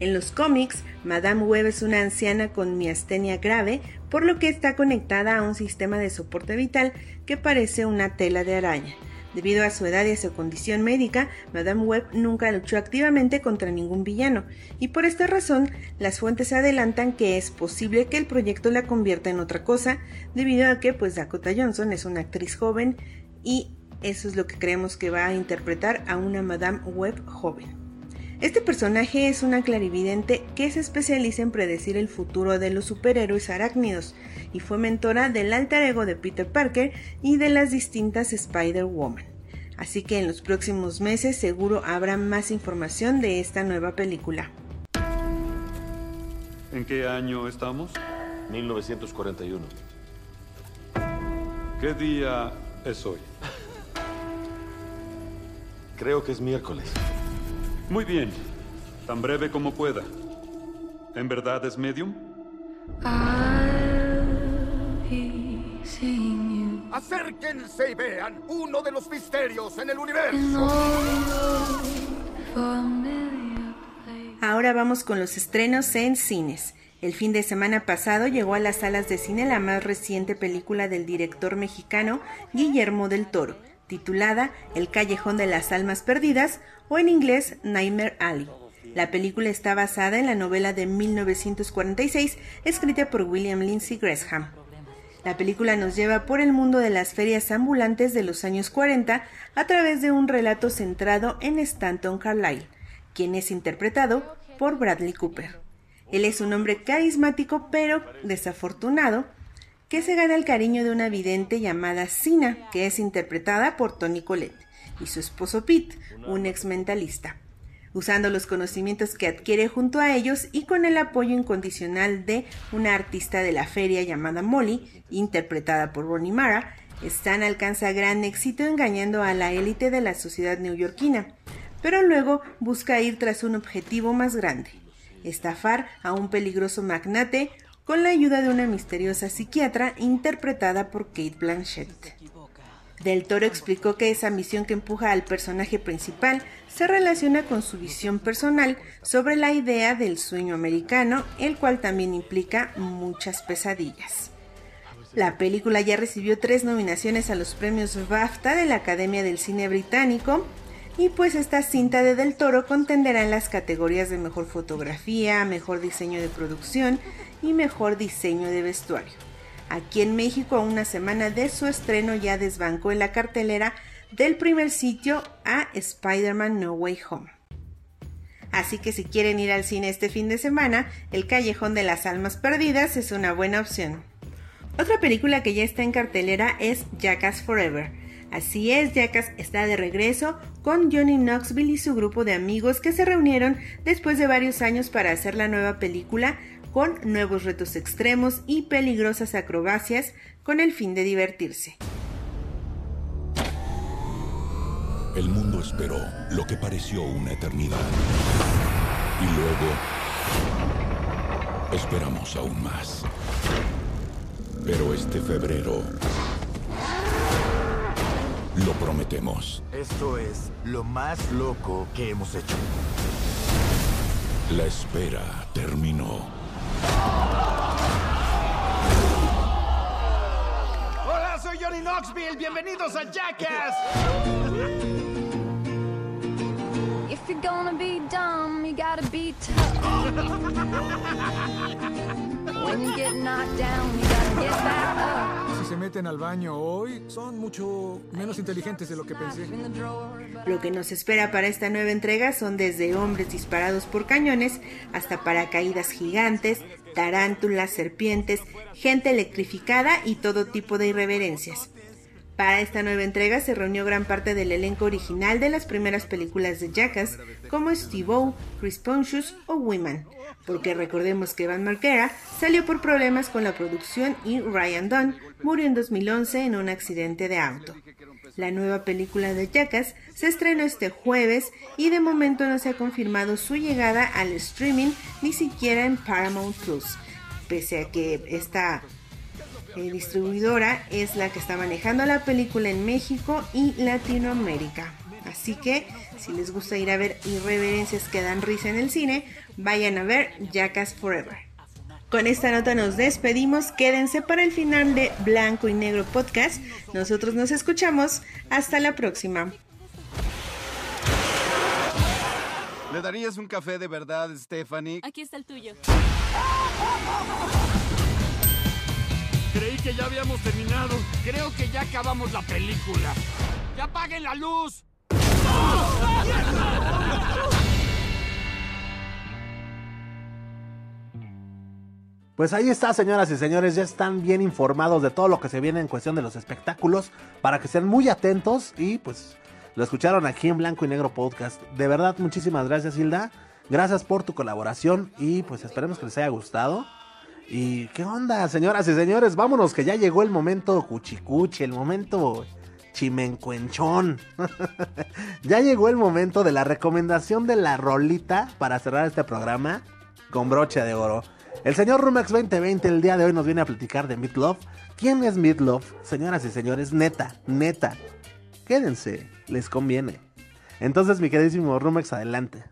En los cómics, Madame Web es una anciana con miastenia grave, por lo que está conectada a un sistema de soporte vital que parece una tela de araña. Debido a su edad y a su condición médica, Madame Web nunca luchó activamente contra ningún villano, y por esta razón las fuentes adelantan que es posible que el proyecto la convierta en otra cosa, debido a que pues Dakota Johnson es una actriz joven y eso es lo que creemos que va a interpretar a una Madame Web joven. Este personaje es una clarividente que se especializa en predecir el futuro de los superhéroes arácnidos y fue mentora del alter ego de Peter Parker y de las distintas Spider-Woman. Así que en los próximos meses seguro habrá más información de esta nueva película. ¿En qué año estamos? 1941. ¿Qué día es hoy? Creo que es miércoles. Muy bien, tan breve como pueda. ¿En verdad es medium? Acérquense y vean uno de los misterios en el universo. Ahora vamos con los estrenos en cines. El fin de semana pasado llegó a las salas de cine la más reciente película del director mexicano Guillermo del Toro, titulada El Callejón de las Almas Perdidas o en inglés Nightmare Alley. La película está basada en la novela de 1946 escrita por William Lindsay Gresham. La película nos lleva por el mundo de las ferias ambulantes de los años 40 a través de un relato centrado en Stanton Carlyle, quien es interpretado por Bradley Cooper. Él es un hombre carismático pero desafortunado que se gana el cariño de una vidente llamada Sina, que es interpretada por Tony Collette, y su esposo Pete, un ex mentalista. Usando los conocimientos que adquiere junto a ellos y con el apoyo incondicional de una artista de la feria llamada Molly, interpretada por Ronnie Mara, Stan alcanza gran éxito engañando a la élite de la sociedad neoyorquina, pero luego busca ir tras un objetivo más grande, estafar a un peligroso magnate con la ayuda de una misteriosa psiquiatra interpretada por Kate Blanchett. Del Toro explicó que esa misión que empuja al personaje principal se relaciona con su visión personal sobre la idea del sueño americano, el cual también implica muchas pesadillas. La película ya recibió tres nominaciones a los premios BAFTA de la Academia del Cine Británico y pues esta cinta de Del Toro contenderá en las categorías de mejor fotografía, mejor diseño de producción y mejor diseño de vestuario. Aquí en México, a una semana de su estreno, ya desbancó en la cartelera del primer sitio a Spider-Man No Way Home. Así que si quieren ir al cine este fin de semana, El Callejón de las Almas Perdidas es una buena opción. Otra película que ya está en cartelera es Jackass Forever. Así es, Jackass está de regreso con Johnny Knoxville y su grupo de amigos que se reunieron después de varios años para hacer la nueva película con nuevos retos extremos y peligrosas acrobacias con el fin de divertirse. El mundo esperó lo que pareció una eternidad. Y luego esperamos aún más. Pero este febrero lo prometemos. Esto es lo más loco que hemos hecho. La espera terminó. Hola, soy Johnny Knoxville. Bienvenidos a Jackass. If you're gonna be dumb, you gotta be tough. When you get knocked down, you gotta get back up. Se meten al baño hoy, son mucho menos inteligentes de lo que pensé. Lo que nos espera para esta nueva entrega son desde hombres disparados por cañones hasta paracaídas gigantes, tarántulas, serpientes, gente electrificada y todo tipo de irreverencias. Para esta nueva entrega se reunió gran parte del elenco original de las primeras películas de Jackass, como Steve-O, Chris Pontius o Wiman, porque recordemos que Van Margera salió por problemas con la producción y Ryan Dunn murió en 2011 en un accidente de auto. La nueva película de Jackass se estrenó este jueves y de momento no se ha confirmado su llegada al streaming ni siquiera en Paramount Plus, pese a que esta eh, distribuidora es la que está manejando la película en México y Latinoamérica. Así que si les gusta ir a ver irreverencias que dan risa en el cine, vayan a ver Jackass Forever. Con esta nota nos despedimos, quédense para el final de Blanco y Negro Podcast. Nosotros nos escuchamos, hasta la próxima. ¿Le darías un café de verdad, Stephanie? Aquí está el tuyo. Creí que ya habíamos terminado. Creo que ya acabamos la película. ¡Ya apaguen la luz! Pues ahí está, señoras y señores, ya están bien informados de todo lo que se viene en cuestión de los espectáculos, para que sean muy atentos y pues lo escucharon aquí en Blanco y Negro Podcast. De verdad, muchísimas gracias, Hilda. Gracias por tu colaboración y pues esperemos que les haya gustado. ¿Y qué onda, señoras y señores? Vámonos, que ya llegó el momento cuchicuchi, el momento chimencuenchón. ya llegó el momento de la recomendación de la rolita para cerrar este programa con broche de oro. El señor Rumex 2020 el día de hoy nos viene a platicar de Meatloaf. ¿Quién es Meatloaf? Señoras y señores, neta, neta. Quédense, les conviene. Entonces, mi queridísimo Rumex, adelante.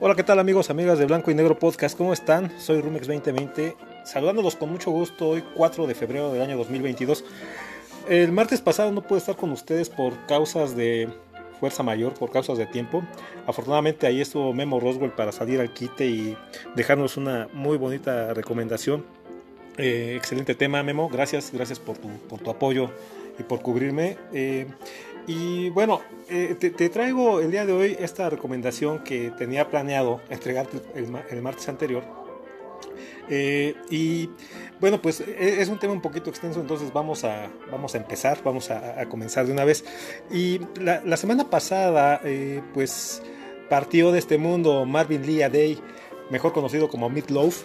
Hola, ¿qué tal amigos, amigas de Blanco y Negro Podcast? ¿Cómo están? Soy Rumex 2020, saludándolos con mucho gusto hoy 4 de febrero del año 2022. El martes pasado no pude estar con ustedes por causas de fuerza mayor, por causas de tiempo. Afortunadamente ahí estuvo Memo Roswell para salir al quite y dejarnos una muy bonita recomendación. Eh, excelente tema, Memo. Gracias, gracias por tu, por tu apoyo y por cubrirme. Eh, y bueno, eh, te, traigo el día de hoy esta recomendación que tenía planeado entregarte el, el martes anterior. Eh, y bueno, pues es un tema un poquito extenso, entonces vamos a, vamos a empezar, vamos a, a comenzar de una vez. Y la, la semana pasada, eh, pues partió de este mundo Marvin Lee Day, mejor conocido como Meatloaf.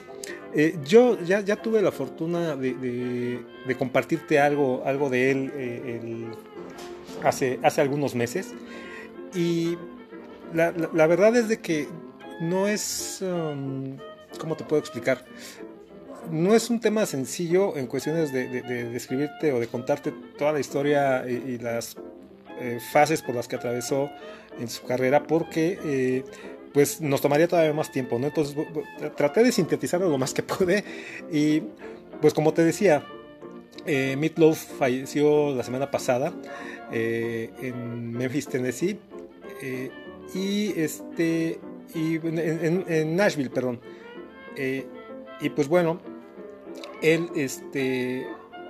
Eh, yo ya, ya, tuve la fortuna de, de, de, compartirte algo, algo de él el, hace, hace algunos meses. Y la, la, la, verdad es de que no es... Um, ¿Cómo te puedo explicar? No es un tema sencillo en cuestiones de, de, de describirte o de contarte toda la historia y, y las eh, fases por las que atravesó en su carrera porque eh, pues nos tomaría todavía más tiempo, ¿no? Entonces traté de sintetizarlo lo más que pude y pues como te decía, eh, Meatloaf falleció la semana pasada eh, en Memphis, Tennessee eh, y este y en, Nashville, perdón. Eh, y pues bueno, él este,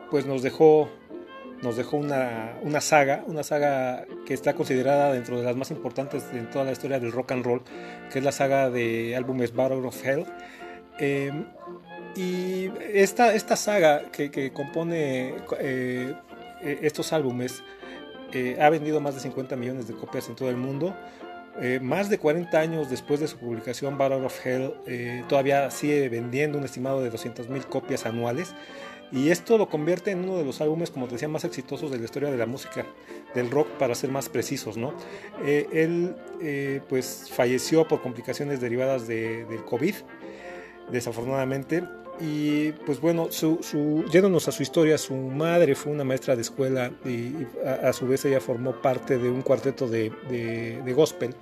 pues nos dejó nos dejó una, una, saga, una saga que está considerada dentro de las más importantes en toda la historia del rock and roll, que es la saga de álbumes Battle of Hell. Eh, y esta, esta saga que, que compone eh, estos álbumes eh, ha vendido más de 50 millones de copias en todo el mundo. Eh, más de 40 años después de su publicación, Battle of Hell eh, todavía sigue vendiendo un estimado de 200.000 copias anuales. Y esto lo convierte en uno de los álbumes, como te decía, más exitosos de la historia de la música, del rock, para ser más precisos. ¿no? Eh, él pues falleció por complicaciones derivadas de, del COVID, desafortunadamente. Y pues bueno, su, su, yéndonos a su historia, su madre fue una maestra de escuela y, a, su vez ella formó parte de un cuarteto de, de, gospel.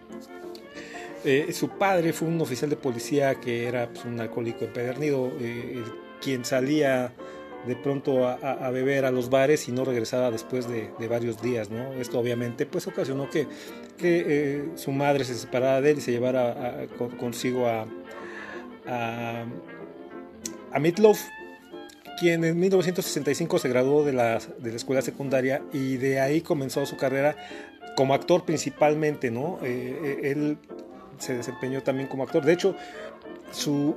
Eh, su padre fue un oficial de policía que era pues, un alcohólico empedernido, eh, quien salía de pronto a, beber a los bares y no regresaba después de, varios días, ¿no? Esto obviamente pues ocasionó que, que eh, su madre se separara de él y se llevara consigo a a quien en 1965 se graduó de la, escuela secundaria y de ahí comenzó su carrera como actor principalmente, ¿no? Eh, él se desempeñó también como actor. De hecho, su,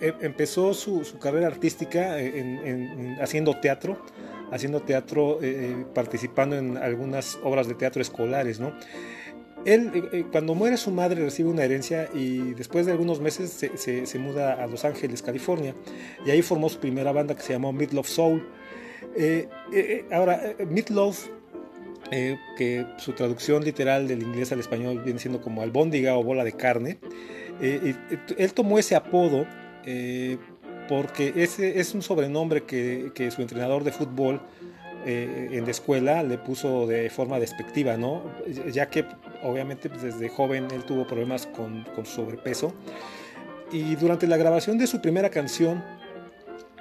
eh, empezó su, carrera artística en, en, en, haciendo teatro, haciendo teatro, eh, participando en algunas obras de teatro escolares, ¿no? Él, eh, cuando muere su madre, recibe una herencia y después de algunos meses se, se, se, muda a Los Ángeles, California, y ahí formó su primera banda que se llamó Meatloaf Soul. Eh, eh, ahora, Meatloaf, que su traducción literal del inglés al español viene siendo como albóndiga o bola de carne, él tomó ese apodo porque ese es un sobrenombre que, que su entrenador de fútbol eh, en la escuela le puso de forma despectiva, ¿no? Ya que obviamente pues, desde joven él tuvo problemas con, con, sobrepeso. Y durante la grabación de su primera canción,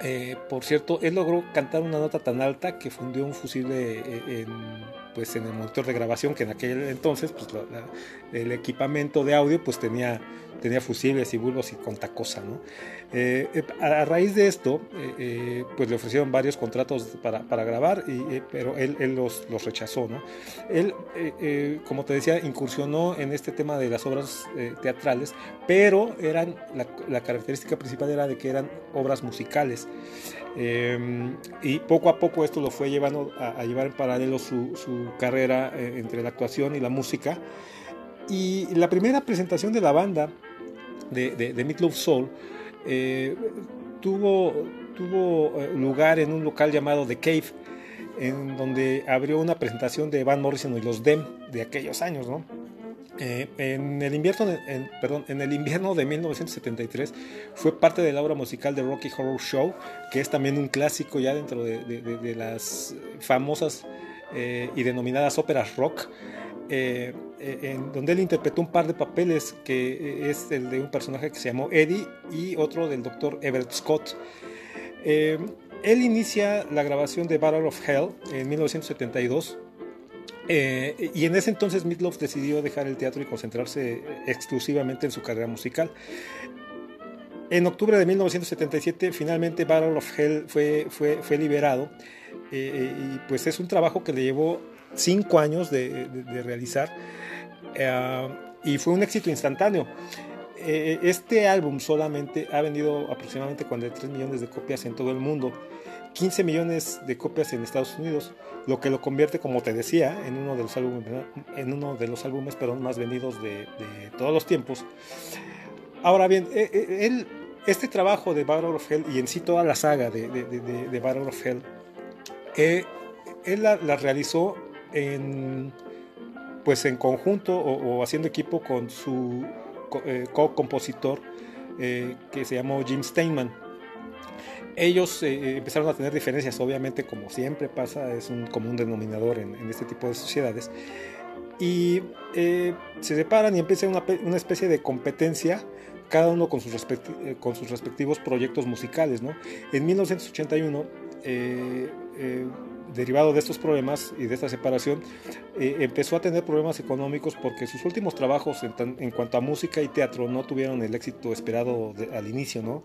eh, por cierto, él logró cantar una nota tan alta que fundió un fusible eh, en, pues, en el monitor de grabación, que en aquel entonces pues, el equipamiento de audio pues, tenía, tenía fusibles y bulbos y conta cosa, ¿no? Eh, a, a, raíz de esto, eh, eh, pues le ofrecieron varios contratos para, para grabar, y, pero él, él los, los, rechazó. ¿no? Él, como te decía, incursionó en este tema de las obras teatrales, pero eran, la, la, característica principal era de que eran obras musicales. y poco a poco esto lo fue llevando a, a llevar en paralelo su, su carrera entre la actuación y la música. Y la primera presentación de la banda de, de, de Soul eh, tuvo, tuvo eh, lugar en un local llamado The Cave, en donde abrió una presentación de Van Morrison y los Dem de aquellos años, ¿no? Eh, en, el invierno, en, perdón, en el invierno de 1973 fue parte de la obra musical de Rocky Horror Show, que es también un clásico ya dentro de, de, de, de las famosas y denominadas óperas rock. En donde él interpretó un par de papeles, que es el de un personaje que se llamó Eddie y otro del doctor Everett Scott. Eh, él inicia la grabación de Battle of Hell en 1972 eh, y en ese entonces Meatloaf decidió dejar el teatro y concentrarse exclusivamente en su carrera musical. En octubre de 1977 finalmente Battle of Hell fue, fue, fue liberado eh, y pues es un trabajo que le llevó cinco años de, de, realizar uh, y fue un éxito instantáneo. Eh, este álbum solamente ha vendido aproximadamente 43 millones de copias en todo el mundo, 15 millones de copias en Estados Unidos, lo que lo convierte, como te decía, en uno de los álbumes, en uno de los álbumes perdón, más vendidos de, de todos los tiempos. Ahora bien, eh, él, este trabajo de Battle of Hell y en sí toda la saga de, de, de, of Hell, eh, él la, realizó en, pues en conjunto o, o haciendo equipo con su eh, co-compositor eh, que se llamó Jim Steinman. Ellos eh, empezaron a tener diferencias, obviamente como siempre pasa, es un común denominador en, en este tipo de sociedades. Y eh, se separan y empieza una, una, especie de competencia, cada uno con sus, respecti con sus respectivos proyectos musicales. ¿no? En 1981, derivado de estos problemas y de esta separación, eh, empezó a tener problemas económicos porque sus últimos trabajos en, cuanto a música y teatro no tuvieron el éxito esperado al inicio, ¿no?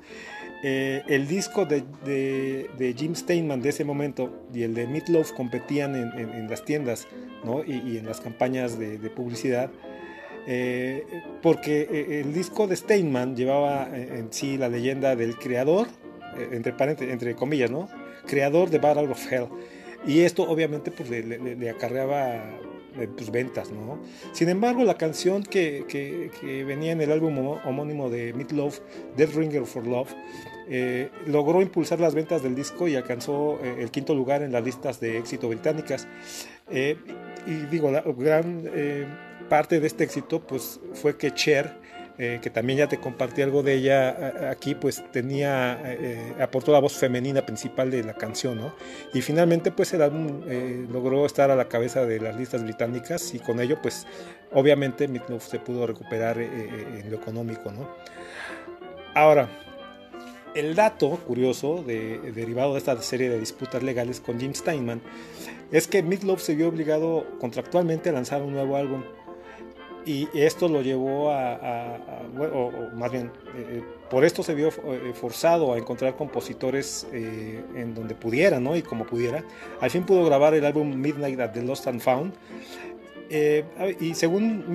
Eh, el disco de, Jim Steinman de ese momento y el de Meatloaf competían en, las tiendas ¿no? y, en las campañas de, publicidad. eh, porque el disco de Steinman llevaba en sí la leyenda del creador, entre, entre comillas, ¿no? Creador de Battle of Hell. Y esto obviamente pues, le, le- le acarreaba eh, pues, ventas, ¿no? Sin embargo, la canción que, que- que venía en el álbum homónimo de Meatloaf, Dead Ringer for Love, eh, logró impulsar las ventas del disco y alcanzó eh, el quinto lugar en las listas de éxito británicas. Eh, y digo, la gran eh, parte de este éxito pues, fue que Cher, eh, que también ya te compartí algo de ella aquí, pues tenía, eh, aportó la voz femenina principal de la canción, ¿no? Y finalmente pues el álbum eh, logró estar a la cabeza de las listas británicas y con ello pues obviamente Meatloaf se pudo recuperar eh, eh, en lo económico, ¿no? Ahora, el dato curioso de- derivado de esta serie de disputas legales con Jim Steinman es que Meatloaf se vio obligado contractualmente a lanzar un nuevo álbum y esto lo llevó a, o, más bien eh, por esto se vio eh, forzado a encontrar compositores eh, en donde pudiera ¿no? y como pudiera al fin pudo grabar el álbum Midnight at the Lost and Found y según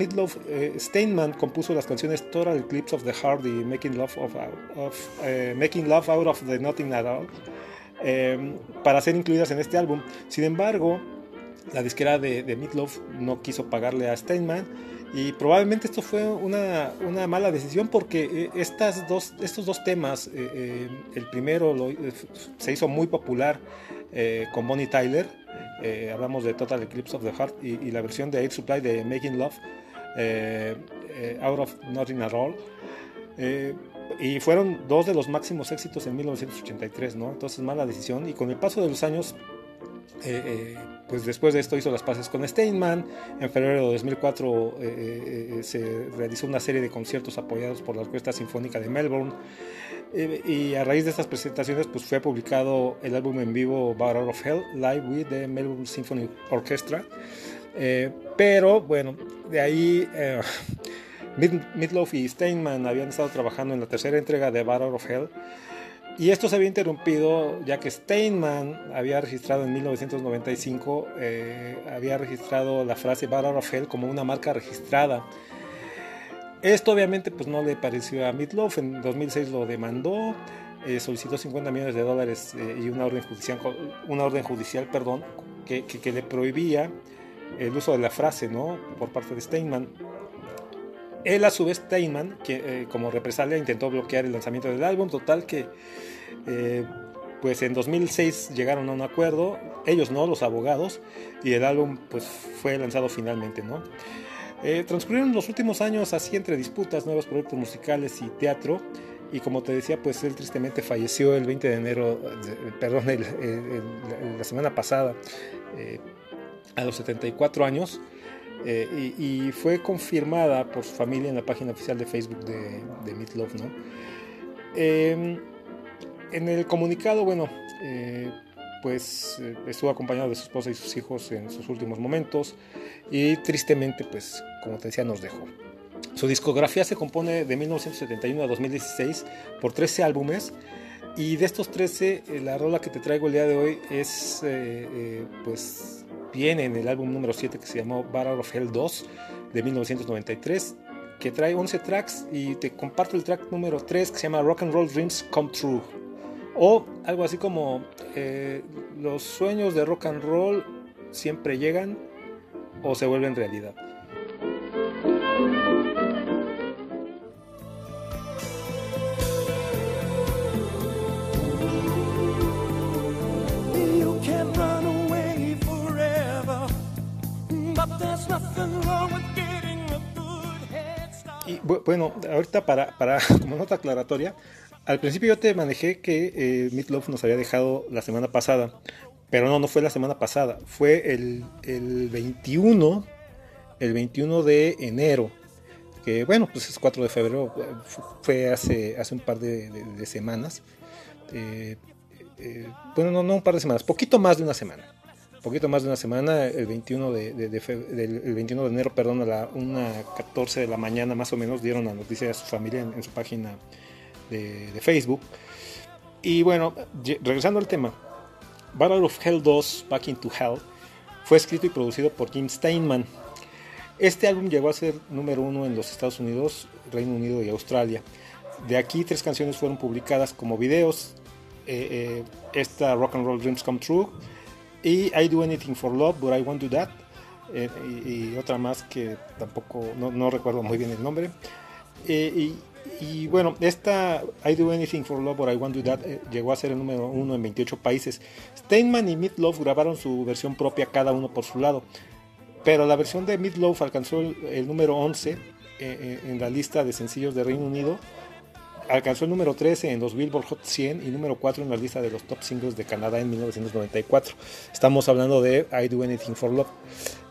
eh, Steinman compuso las canciones Total Eclipse of the Heart y Making Love, of, Making Love Out of the Nothing at All para ser incluidas en este álbum. Sin embargo, la disquera de, de no quiso pagarle a Steinman y probablemente esto fue una, una mala decisión porque eh, estas dos, estos dos temas, eh, eh, el primero lo- eh, se hizo muy popular eh, con Bonnie Tyler, eh, hablamos de Total Eclipse of the Heart y, y la versión de Air Supply de Making Love, Out of Nothing at All. Y fueron dos de los máximos éxitos en 1983, ¿no? Entonces, mala decisión. Y con el paso de los años, eh, eh, pues después de esto hizo las paces con Steinman. En febrero de 2004 eh, se realizó una serie de conciertos apoyados por la Orquesta Sinfónica de Melbourne. Y a raíz de estas presentaciones, pues fue publicado el álbum en vivo Battle of Hell, Live with the Melbourne Symphony Orchestra. Pero bueno, de ahí Mid- Meatloaf y Steinman habían estado trabajando en la tercera entrega de Battle of Hell. Y esto se había interrumpido ya que Steinman había registrado en 1995, eh, había registrado la frase of Hell como una marca registrada. Esto obviamente pues no le pareció a Meatloaf, en 2006 lo demandó, eh, solicitó 50 millones de dólares eh, y una orden judicial, una orden judicial perdón, que, que- que le prohibía el uso de la frase ¿no? por parte de Steinman. Él a su vez, Steinman, que eh, como represalia intentó bloquear el lanzamiento del álbum, total que eh, pues en 2006 llegaron a un acuerdo, ellos no, los abogados, y el álbum pues fue lanzado finalmente, ¿no? Eh, transcurrieron los últimos años así entre disputas, nuevos proyectos musicales y teatro. Y como te decía, pues él tristemente falleció el 20 de enero, perdón, la semana pasada, a los 74 años. Eh, y, y fue confirmada por su familia en la página oficial de Facebook de, de Meatloaf, ¿no? Eh, en el comunicado, bueno, eh, pues eh, estuvo acompañado de su esposa y sus hijos en sus últimos momentos y tristemente, pues como te decía, nos dejó. Su discografía se compone de 1971 a 2016 por 13 álbumes y de estos 13, eh, la rola que te traigo el día de hoy es, eh, pues, viene en el álbum número 7 que se llamó Battle of Hell 2 de 1993 que trae 11 tracks y te comparto el track número 3 que se llama Rock and Roll Dreams Come True o algo así como eh, los sueños de rock and roll siempre llegan o se vuelven realidad. Y bu- bueno, ahorita para, para como nota aclaratoria, al principio yo te manejé que eh, Meatloaf nos había dejado la semana pasada, pero no, no fue la semana pasada, fue el, el 21, el 21 de enero, que bueno, pues es 4 de febrero, eh, fu- fue hace, hace un par de, de- de semanas, eh, eh, bueno, no, no un par de semanas, poquito más de una semana. Poquito más de una semana, el 21 de, de- el 21 de enero, perdón, a la 1.14 de la mañana más o menos, dieron la noticia a su familia en, su página de, Facebook. Y bueno, regresando al tema, Battle of Hell 2, Back into Hell, fue escrito y producido por Jim Steinman. Este álbum llegó a ser número uno en los Estados Unidos, Reino Unido y Australia. De aquí tres canciones fueron publicadas como videos. eh, eh, esta Rock and Roll Dreams Come True y I Do Anything for Love, But I Won't Do That. eh, y, otra más que tampoco, no, no recuerdo muy bien el nombre. Eh, y, bueno, esta I Do Anything for Love, But I Won't Do That eh, llegó a ser el número uno en 28 países. Steinman y Meatloaf grabaron su versión propia cada uno por su lado. Pero la versión de Meatloaf alcanzó el, el número 11 eh, eh, en la lista de sencillos de Reino Unido. Alcanzó el número 13 en los Billboard Hot 100 y número 4 en la lista de los top singles de Canadá en 1994. Estamos hablando de I Do Anything for Love.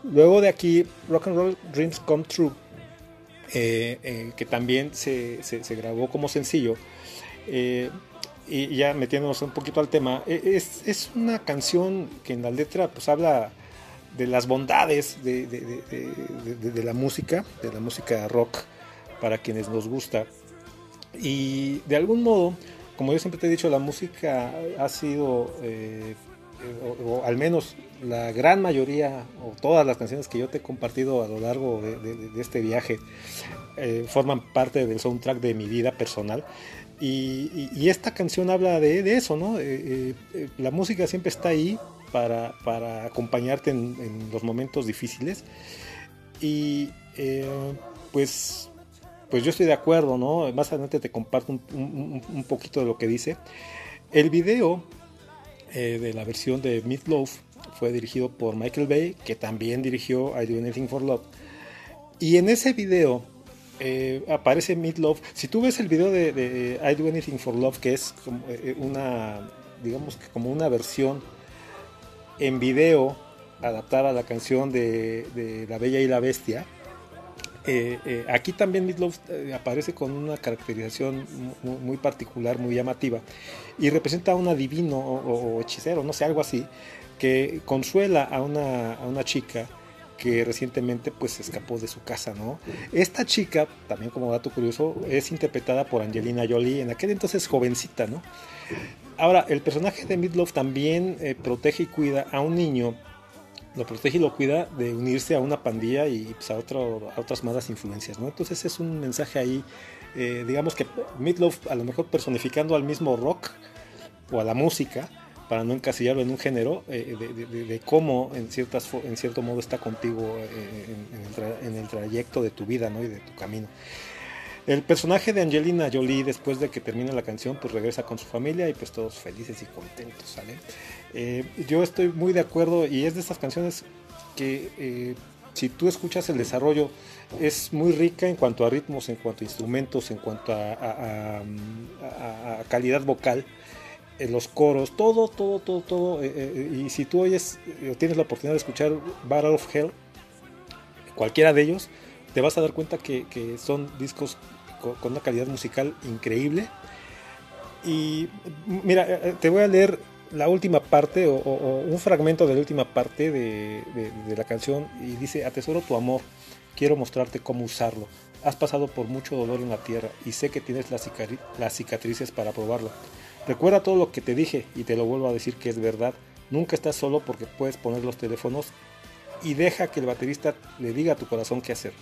Luego de aquí, Rock and Roll Dreams Come True, eh, eh, que también se, se- grabó como sencillo. Eh, y ya metiéndonos un poquito al tema, eh, es, es una canción que en la letra pues habla de las bondades de, de- de- de- de- de la música, de la música rock, para quienes nos gusta. Y de algún modo, como yo siempre te he dicho, la música ha sido, eh, o, o al menos la gran mayoría, o todas las canciones que yo te he compartido a lo largo de, este viaje, eh, forman parte del soundtrack de mi vida personal. Y, esta canción habla de, eso, ¿no? Eh, eh, eh, la música siempre está ahí para, para acompañarte en, en los momentos difíciles. Y pues, pues yo estoy de acuerdo, ¿no? Más adelante te comparto un, un- un poquito de lo que dice. El video eh, de la versión de Meatloaf fue dirigido por Michael Bay, que también dirigió I Do Anything for Love. Y en ese video eh, aparece Meatloaf. Si tú ves el video de, de I Do Anything for Love, que es como eh, una, digamos que como una versión en video adaptada a la canción de, de La Bella y la Bestia. Eh, eh, aquí también Meatloaf eh, aparece con una caracterización muy, particular, muy llamativa, y representa a un adivino o, hechicero, no sé, algo así, que consuela a una, a una chica que recientemente pues escapó de su casa, ¿no? Esta chica, también como dato curioso, es interpretada por Angelina Jolie, en aquel entonces jovencita, ¿no? Ahora, el personaje de Meatloaf también protege y cuida a un niño, lo protege y lo cuida de unirse a una pandilla y pues, a, otro- otras malas influencias, ¿no? Entonces es un mensaje ahí, eh, digamos que Meatloaf a lo mejor personificando al mismo rock o a la música, para no encasillarlo en un género, eh, de, cómo en, ciertas, en cierto modo está contigo eh, en, el en el trayecto de tu vida ¿no? y de tu camino. El personaje de Angelina Jolie, después de que termina la canción, pues regresa con su familia y pues todos felices y contentos, ¿sale? Eh, yo estoy muy de acuerdo y es de estas canciones que eh, si tú escuchas el desarrollo es muy rica en cuanto a ritmos, en cuanto a instrumentos, en cuanto a, calidad vocal, en los coros, todo, todo, todo, todo. eh, y si tú oyes o tienes la oportunidad de escuchar Battle of Hell, cualquiera de ellos, te vas a dar cuenta que, son discos co- con, una calidad musical increíble. Y mira, te voy a leer la última parte o, un fragmento de la última parte de, la canción y dice, atesoro tu amor, quiero mostrarte cómo usarlo. Has pasado por mucho dolor en la tierra y sé que tienes las cicatrices para probarlo. Recuerda todo lo que te dije y te lo vuelvo a decir que es verdad. Nunca estás solo porque puedes poner los teléfonos y deja que el baterista le diga a tu corazón qué hacer.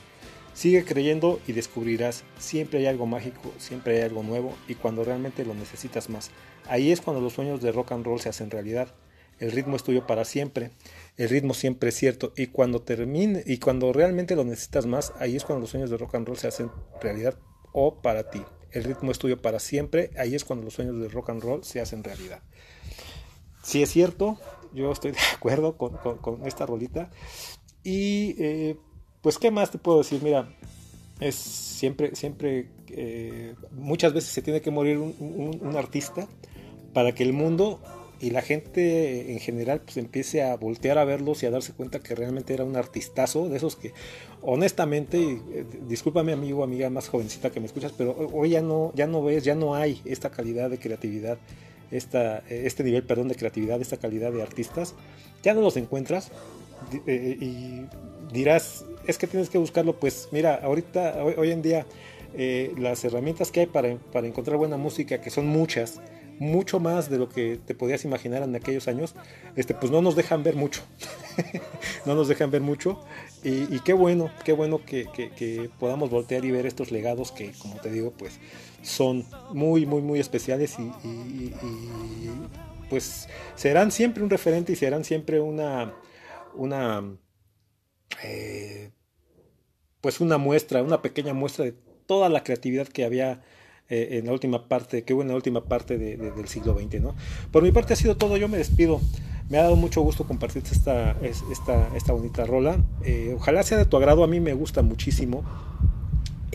Sigue creyendo y descubrirás, siempre hay algo mágico, siempre hay algo nuevo y cuando realmente lo necesitas más. Ahí es cuando los sueños de rock and roll se hacen realidad. El ritmo es tuyo para siempre, el ritmo siempre es cierto y cuando termine y cuando realmente lo necesitas más, ahí es cuando los sueños de rock and roll se hacen realidad o para ti. El ritmo es tuyo para siempre, ahí es cuando los sueños de rock and roll se hacen realidad. Si es cierto, yo estoy de acuerdo con, esta rolita. Y eh, pues, ¿qué más te puedo decir? Mira, es siempre, siempre, eh, muchas veces se tiene que morir un, artista para que el mundo y la gente en general pues empiece a voltear a verlos y a darse cuenta que realmente era un artistazo de esos que honestamente eh, discúlpame amigo amiga más jovencita que me escuchas pero hoy ya no ya no ves ya no hay esta calidad de creatividad esta, este nivel perdón, de creatividad, esta calidad de artistas, ya no los encuentras eh, y dirás, es que tienes que buscarlo, pues mira, ahorita, hoy, en día, eh, las herramientas que hay para, para encontrar buena música, que son muchas, mucho más de lo que te podías imaginar en aquellos años, este, pues no nos dejan ver mucho. no nos dejan ver mucho. Y, qué bueno, qué bueno que, que, podamos voltear y ver estos legados que, como te digo, pues son muy, muy, muy especiales y pues serán siempre un referente y serán siempre una, una, eh, pues una muestra, una pequeña muestra de toda la creatividad que había eh, en la última parte, que hubo en la última parte de, de, del siglo XX, ¿no? Por mi parte ha sido todo, yo me despido. Me ha dado mucho gusto compartir esta, esta, esta bonita rola. Eh, ojalá sea de tu agrado, a mí me gusta muchísimo.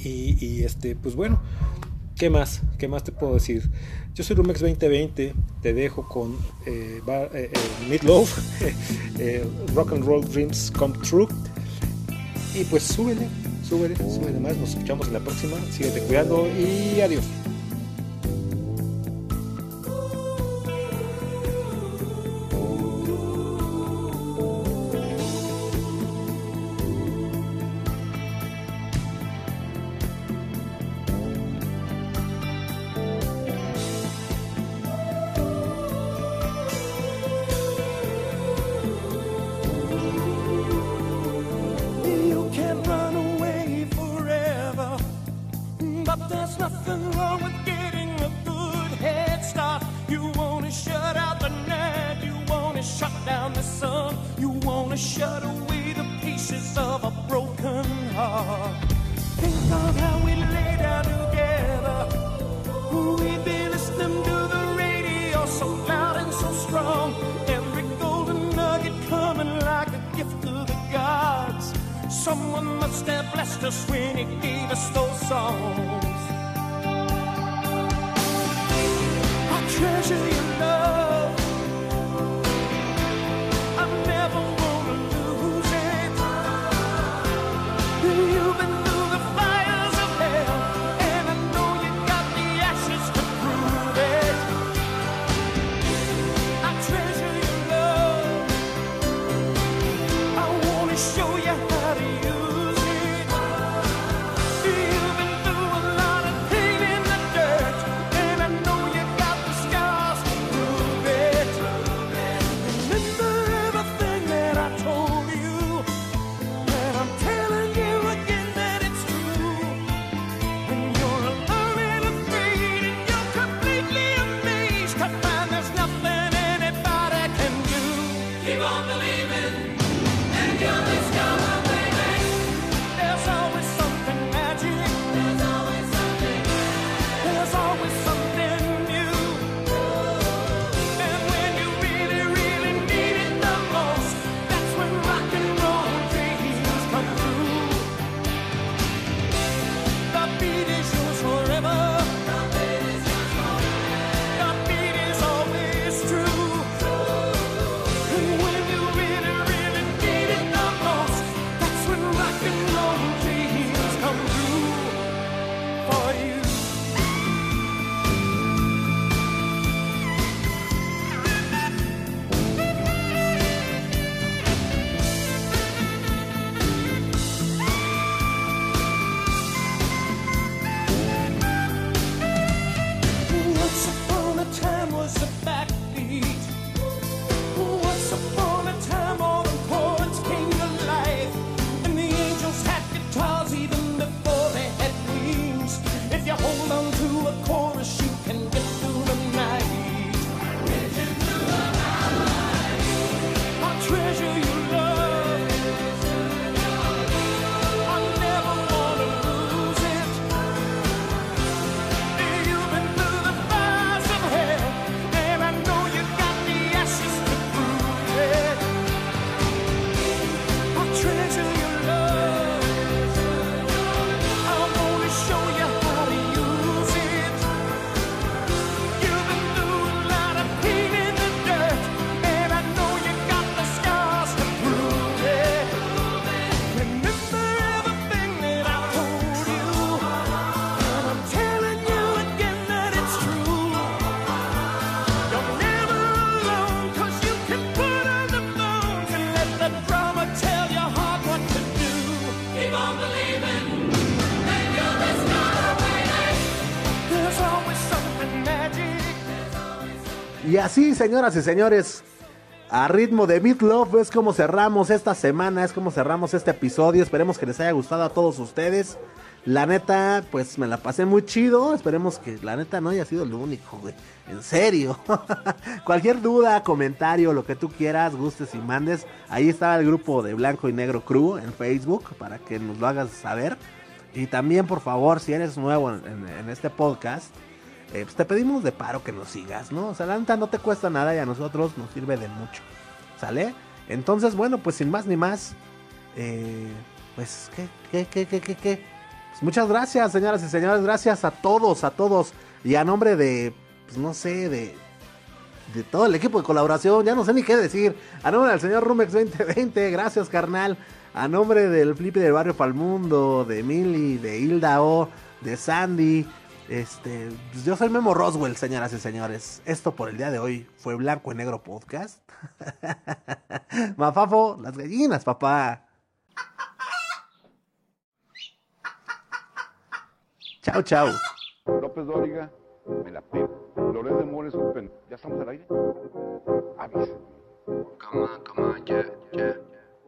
Y, este, pues bueno, ¿qué más? ¿Qué más te puedo decir? Yo soy Rumex 2020, te dejo con eh, eh, Midlove, Rock and Roll Dreams Come True. Y pues súbele, súbele, súbele más. Nos escuchamos en la próxima. Síguete cuidando y adiós. Así, señoras y señores, a ritmo de Beat Love es como cerramos esta semana, es como cerramos este episodio. Esperemos que les haya gustado a todos ustedes. La neta, pues me la pasé muy chido. Esperemos que la neta no haya sido lo único, güey. En serio. Cualquier duda, comentario, lo que tú quieras, gustes y mandes. Ahí está el grupo de Blanco y Negro Crew en Facebook para que nos lo hagas saber. Y también, por favor, si eres nuevo en este podcast, eh, pues te pedimos de paro que nos sigas, ¿no? O sea, la neta no te cuesta nada y a nosotros nos sirve de mucho. ¿Sale? Entonces, bueno, pues sin más ni más, eh, pues, ¿qué, qué, qué, qué, qué, qué? Pues muchas gracias, señoras y señores. Gracias a todos, a todos. Y a nombre de, pues no sé, de, de todo el equipo de colaboración, ya no sé ni qué decir. A nombre del señor Rumex 2020, gracias, carnal. A nombre del Flippy del Barrio Palmundo, de Mili, de Hilda O, de Sandy. Este, pues yo soy Memo Roswell, señoras y señores. Esto por el día de hoy fue Blanco y Negro Podcast. Mafafo, las gallinas, papá. Chao, chao. López Dóriga, me la pego. Loret de Mola es un pen... ¿Ya estamos al aire? Avisa. Come on, come on, yeah, yeah,